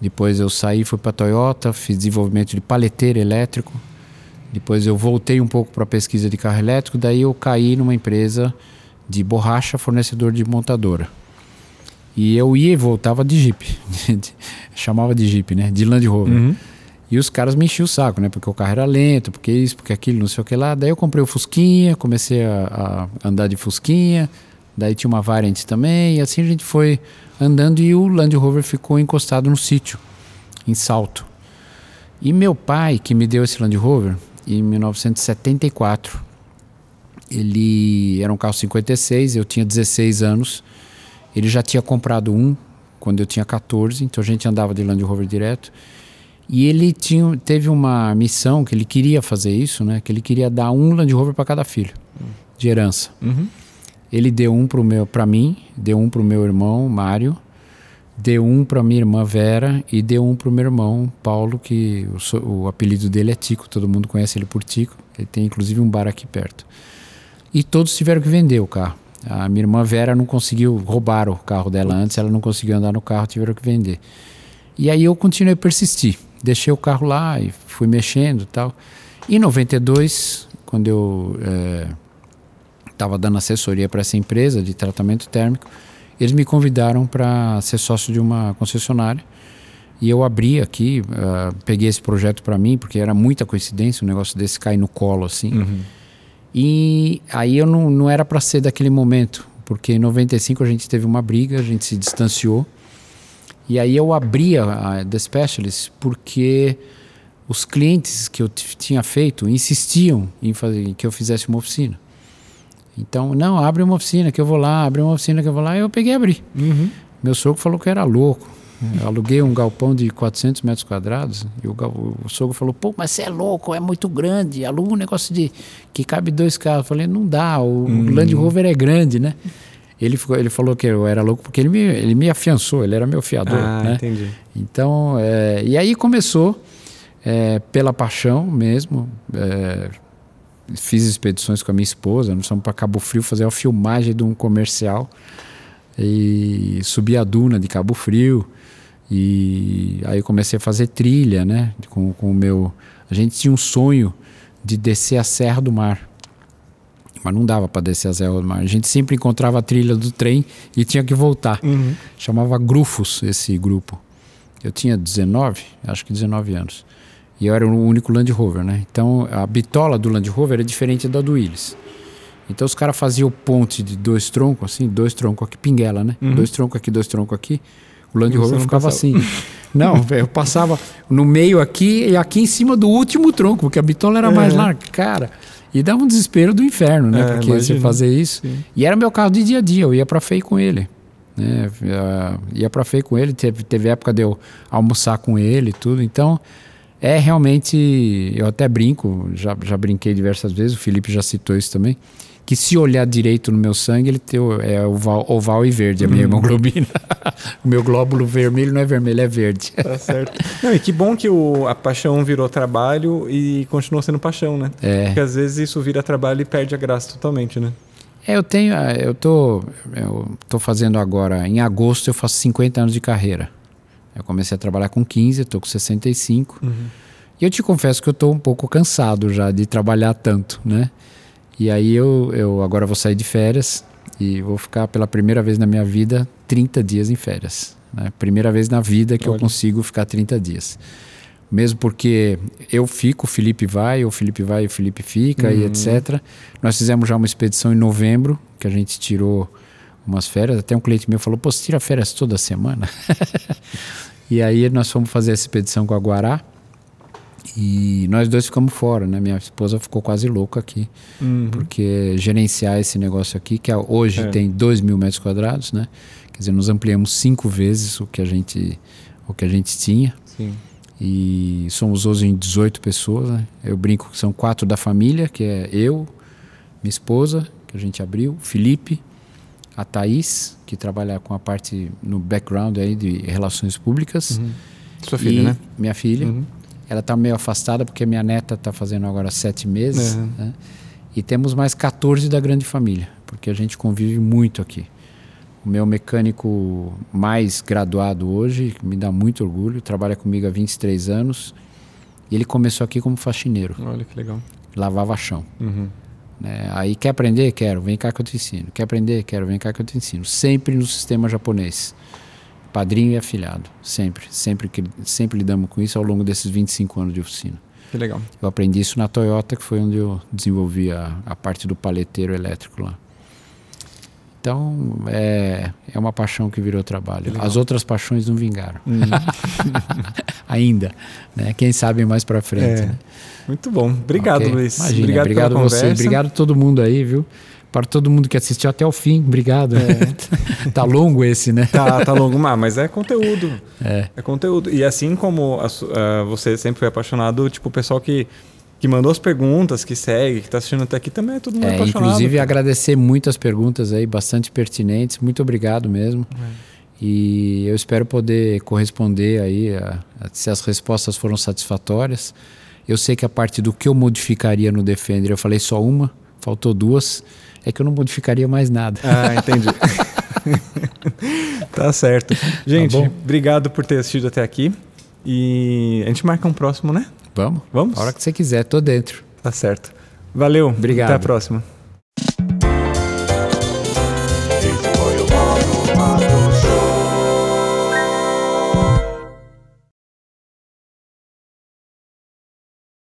depois eu saí, fui para Toyota, fiz desenvolvimento de paleteiro elétrico. Depois eu voltei um pouco para pesquisa de carro elétrico, daí eu caí numa empresa de borracha, fornecedor de montadora. E eu ia e voltava de Jeep, chamava de Jeep, né, de Land Rover. Uhum. E os caras me enchiam o saco, né? Porque o carro era lento, porque isso, porque aquilo, não sei o que lá. Daí eu comprei o Fusquinha, comecei a, a andar de Fusquinha. Daí tinha uma Variant também. E assim a gente foi andando e o Land Rover ficou encostado no sítio, em Salto. E meu pai, que me deu esse Land Rover, em 1974, ele era um carro 56, eu tinha 16 anos. Ele já tinha comprado um quando eu tinha 14, então a gente andava de Land Rover direto. E ele tinha, teve uma missão que ele queria fazer isso, né? Que ele queria dar um Land Rover para cada filho, de herança. Uhum. Ele deu um para mim, deu um para o meu irmão Mário, deu um para minha irmã Vera e deu um para o meu irmão Paulo, que o, o, apelido dele é Tico, todo mundo conhece ele por Tico. Ele tem inclusive um bar aqui perto. E todos tiveram que vender o carro. A minha irmã Vera não conseguiu roubar o carro dela antes, ela não conseguiu andar no carro, tiveram que vender. E aí eu continuei a persistir deixei o carro lá e fui mexendo tal. Em 92, quando eu estava é, dando assessoria para essa empresa de tratamento térmico, eles me convidaram para ser sócio de uma concessionária. E eu abri aqui, uh, peguei esse projeto para mim, porque era muita coincidência um negócio desse cair no colo assim. Uhum. E aí eu não, não era para ser daquele momento, porque em 95 a gente teve uma briga, a gente se distanciou. E aí eu abria a The Specialist porque os clientes que eu tinha feito insistiam em fazer que eu fizesse uma oficina. Então, não, abre uma oficina que eu vou lá, abre uma oficina que eu vou lá. E eu peguei e abri. Uhum. Meu sogro falou que era louco. Eu aluguei um galpão de 400 metros quadrados e o, o, sogro falou: pô, mas você é louco, é muito grande. Aluga um negócio de que cabe dois carros. Eu falei: não dá, o uhum. Land Rover é grande, né? Ele, ficou, ele falou que eu era louco porque ele me, ele me afiançou, ele era meu fiador. Ah, né? entendi. Então, é, e aí começou é, pela paixão mesmo. É, fiz expedições com a minha esposa, nós fomos para Cabo Frio fazer uma filmagem de um comercial e subi a duna de Cabo Frio e aí comecei a fazer trilha, né? Com, com o meu, a gente tinha um sonho de descer a Serra do Mar mas não dava para descer a Serra do Mar. A gente sempre encontrava a trilha do trem e tinha que voltar. Uhum. Chamava Grufos esse grupo. Eu tinha 19, acho que 19 anos. E eu era o único Land Rover, né? Então a bitola do Land Rover é diferente da do Willys. Então os caras faziam ponte de dois troncos, assim, dois troncos aqui, pinguela, né? Uhum. Dois troncos aqui, dois troncos aqui. O Land Rover ficava passava. assim. Não, eu passava no meio aqui e aqui em cima do último tronco, porque a bitola era é. mais larga. Cara, E dá um desespero do inferno, né? É, Porque imagina. você fazer isso. Sim. E era meu carro de dia a dia, eu ia para FEI com ele. Né? Ia para FEI com ele, teve, teve época de eu almoçar com ele e tudo. Então, é realmente. Eu até brinco, já, já brinquei diversas vezes, o Felipe já citou isso também que se olhar direito no meu sangue, ele tem, é oval, oval e verde, a minha uhum. hemoglobina. o meu glóbulo vermelho não é vermelho, é verde. Tá certo. Não, e que bom que o, a paixão virou trabalho e continuou sendo paixão, né? É. Porque às vezes isso vira trabalho e perde a graça totalmente, né? É, eu tenho, ah, eu tô, eu tô fazendo agora, em agosto eu faço 50 anos de carreira. Eu comecei a trabalhar com 15, estou com 65. Uhum. E eu te confesso que eu estou um pouco cansado já de trabalhar tanto, né? E aí eu, eu agora vou sair de férias e vou ficar pela primeira vez na minha vida 30 dias em férias. Né? Primeira vez na vida que Olha. eu consigo ficar 30 dias. Mesmo porque eu fico, o Felipe vai, o Felipe vai, o Felipe fica uhum. e etc. Nós fizemos já uma expedição em novembro, que a gente tirou umas férias. Até um cliente meu falou: Pô, você tira férias toda semana? e aí nós fomos fazer essa expedição com a Guará. E nós dois ficamos fora, né? Minha esposa ficou quase louca aqui. Uhum. Porque gerenciar esse negócio aqui, que é, hoje é. tem 2 mil metros quadrados, né? Quer dizer, nós ampliamos cinco vezes o que a gente, o que a gente tinha. Sim. E somos hoje em 18 pessoas, né? Eu brinco que são quatro da família, que é eu, minha esposa, que a gente abriu, Felipe, a Thaís, que trabalha com a parte no background aí de relações públicas. Uhum. Sua filha, né? Minha filha. Uhum. Ela está meio afastada porque minha neta está fazendo agora sete meses. Uhum. Né? E temos mais 14 da grande família, porque a gente convive muito aqui. O meu mecânico mais graduado hoje, me dá muito orgulho, trabalha comigo há 23 anos. E ele começou aqui como faxineiro. Olha que legal. Lavava chão. Uhum. Né? Aí quer aprender? Quero, vem cá que eu te ensino. Quer aprender? Quero, vem cá que eu te ensino. Sempre no sistema japonês padrinho e afilhado, sempre, sempre que sempre lidamos com isso ao longo desses 25 anos de oficina. Que legal. Eu aprendi isso na Toyota, que foi onde eu desenvolvi a, a parte do paleteiro elétrico lá. Então, é, é uma paixão que virou trabalho. As outras paixões não vingaram. Hum. Ainda. Né? Quem sabe mais para frente. É. Né? Muito bom. Obrigado, okay. Luiz. Imagina, obrigado, obrigado você. Obrigado a todo mundo aí, viu? Para todo mundo que assistiu até o fim. Obrigado. É. tá longo esse, né? Tá, tá longo, mas é conteúdo. É. É conteúdo. E assim como a, uh, você sempre foi apaixonado, tipo, o pessoal que, que mandou as perguntas, que segue, que está assistindo até aqui, também é todo mundo é, apaixonado. Inclusive, cara. agradecer muitas perguntas aí, bastante pertinentes. Muito obrigado mesmo. É. E eu espero poder corresponder aí a, a, se as respostas foram satisfatórias. Eu sei que a parte do que eu modificaria no Defender, eu falei só uma, faltou duas é que eu não modificaria mais nada. Ah, entendi. tá certo. Gente, tá obrigado por ter assistido até aqui. E a gente marca um próximo, né? Vamos. Vamos? A hora que você quiser, tô dentro. Tá certo. Valeu. Obrigado. Até a próxima.